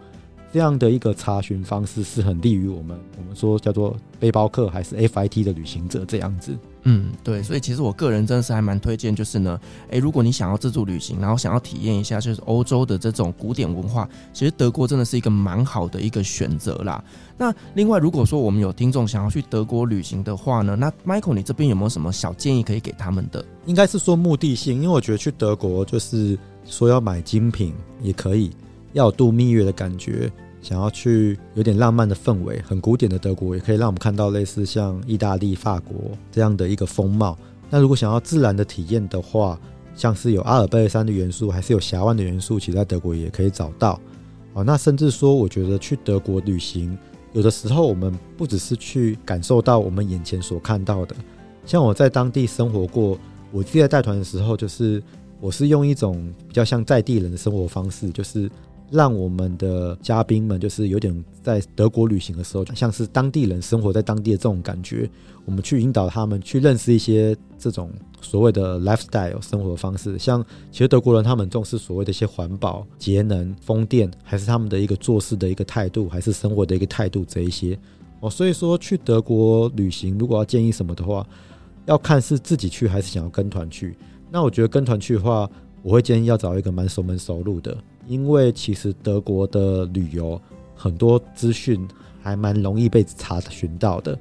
这样的一个查询方式是很利于我们。我们说叫做背包客还是 FIT 的旅行者这样子。嗯，对，所以其实我个人真的是还蛮推荐，就是呢，诶，如果你想要自助旅行，然后想要体验一下就是欧洲的这种古典文化，其实德国真的是一个蛮好的一个选择啦。那另外，如果说我们有听众想要去德国旅行的话呢，那 Michael 你这边有没有什么小建议可以给他们的？应该是说目的性，因为我觉得去德国就是说要买精品也可以，要度蜜月的感觉。想要去有点浪漫的氛围，很古典的德国，也可以让我们看到类似像意大利、法国这样的一个风貌。那如果想要自然的体验的话，像是有阿尔卑斯山的元素，还是有峡湾的元素，其实在德国也可以找到。哦，那甚至说，我觉得去德国旅行，有的时候我们不只是去感受到我们眼前所看到的。像我在当地生活过，我自己在带团的时候，就是我是用一种比较像在地人的生活方式，就是。让我们的嘉宾们就是有点在德国旅行的时候，像是当地人生活在当地的这种感觉，我们去引导他们去认识一些这种所谓的 lifestyle 生活方式。像其实德国人他们重视所谓的一些环保、节能、风电，还是他们的一个做事的一个态度，还是生活的一个态度这一些哦。所以说去德国旅行，如果要建议什么的话，要看是自己去还是想要跟团去。那我觉得跟团去的话，我会建议要找一个蛮熟门熟路的。因为其实德国的旅游很多资讯还蛮容易被查询到的，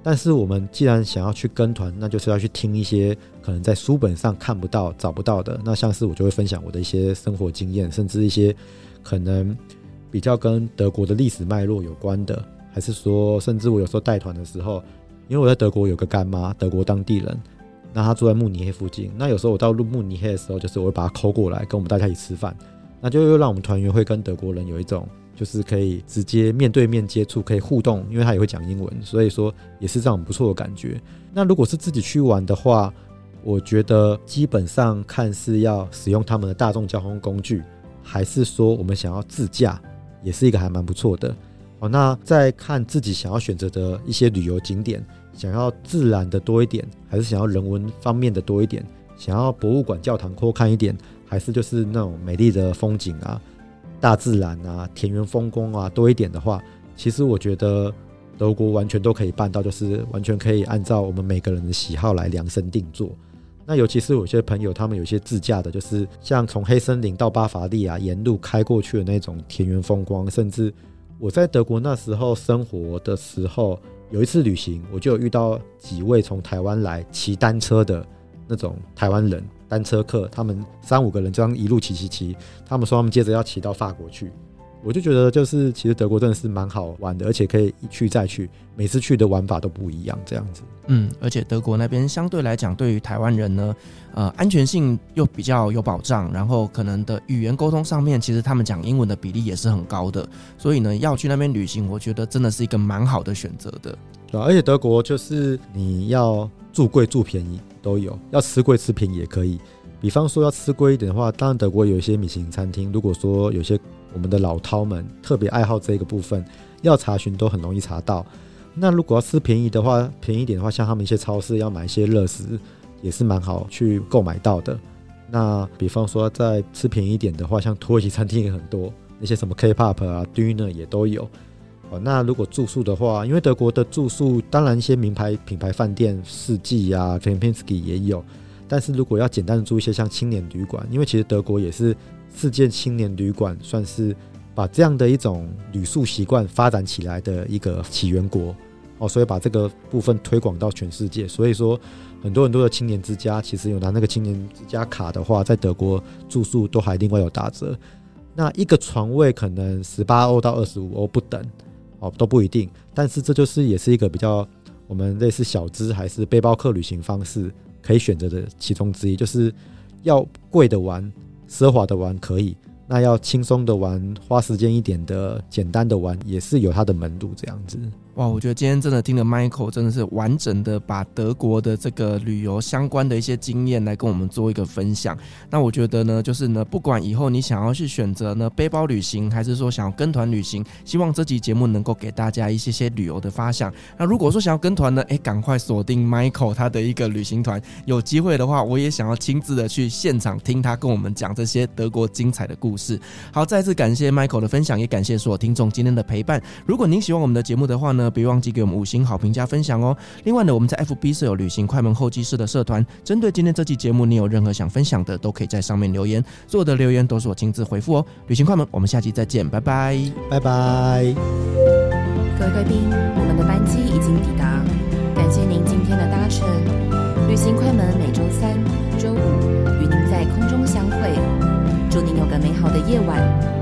但是我们既然想要去跟团，那就是要去听一些可能在书本上看不到、找不到的。那像是我就会分享我的一些生活经验，甚至一些可能比较跟德国的历史脉络有关的，还是说，甚至我有时候带团的时候，因为我在德国有个干妈，德国当地人，那他住在慕尼黑附近，那有时候我到慕尼黑的时候，就是我会把他抠过来，跟我们大家一起吃饭。那就又让我们团员会跟德国人有一种就是可以直接面对面接触，可以互动，因为他也会讲英文，所以说也是这样不错的感觉。那如果是自己去玩的话，我觉得基本上看是要使用他们的大众交通工具，还是说我们想要自驾，也是一个还蛮不错的。好，那再看自己想要选择的一些旅游景点，想要自然的多一点，还是想要人文方面的多一点？想要博物馆、教堂多看一点，还是就是那种美丽的风景啊、大自然啊、田园风光啊多一点的话，其实我觉得德国完全都可以办到，就是完全可以按照我们每个人的喜好来量身定做。那尤其是有些朋友，他们有些自驾的，就是像从黑森林到巴伐利亚沿路开过去的那种田园风光，甚至。我在德国那时候生活的时候，有一次旅行，我就有遇到几位从台湾来骑单车的那种台湾人，单车客，他们三五个人这样一路骑骑骑，他们说他们接着要骑到法国去。我就觉得，就是其实德国真的是蛮好玩的，而且可以一去再去，每次去的玩法都不一样，这样子。嗯，而且德国那边相对来讲，对于台湾人呢，呃，安全性又比较有保障，然后可能的语言沟通上面，其实他们讲英文的比例也是很高的，所以呢，要去那边旅行，我觉得真的是一个蛮好的选择的。对，而且德国就是你要住贵住便宜都有，要吃贵吃便宜也可以。比方说要吃贵一点的话，当然德国有一些米其林餐厅，如果说有些。我们的老饕们特别爱好这个部分，要查询都很容易查到。那如果要吃便宜的话，便宜一点的话，像他们一些超市要买一些热食，也是蛮好去购买到的。那比方说再吃便宜一点的话，像土耳其餐厅也很多，那些什么 K-pop 啊、Döner 也都有。哦，那如果住宿的话，因为德国的住宿，当然一些名牌品牌饭店，四季啊、k a m p i n s k i 也有。但是如果要简单的住一些像青年旅馆，因为其实德国也是。世界青年旅馆算是把这样的一种旅宿习惯发展起来的一个起源国哦，所以把这个部分推广到全世界。所以说，很多很多的青年之家其实有拿那个青年之家卡的话，在德国住宿都还另外有打折。那一个床位可能十八欧到二十五欧不等哦，都不一定。但是这就是也是一个比较我们类似小资还是背包客旅行方式可以选择的其中之一，就是要贵的玩。奢华的玩可以，那要轻松的玩，花时间一点的，简单的玩也是有它的门路这样子。哇，我觉得今天真的听了 Michael，真的是完整的把德国的这个旅游相关的一些经验来跟我们做一个分享。那我觉得呢，就是呢，不管以后你想要去选择呢背包旅行，还是说想要跟团旅行，希望这集节目能够给大家一些些旅游的发想。那如果说想要跟团呢，哎，赶快锁定 Michael 他的一个旅行团。有机会的话，我也想要亲自的去现场听他跟我们讲这些德国精彩的故事。好，再次感谢 Michael 的分享，也感谢所有听众今天的陪伴。如果您喜欢我们的节目的话呢呢，别忘记给我们五星好评加分享哦。另外呢，我们在 FB 设有旅行快门候机室的社团，针对今天这期节目，你有任何想分享的，都可以在上面留言，所有的留言都是我亲自回复哦。旅行快门，我们下期再见，拜拜，拜拜。各位贵宾，我们的班机已经抵达，感谢您今天的搭乘。旅行快门每周三、周五与您在空中相会，祝您有个美好的夜晚。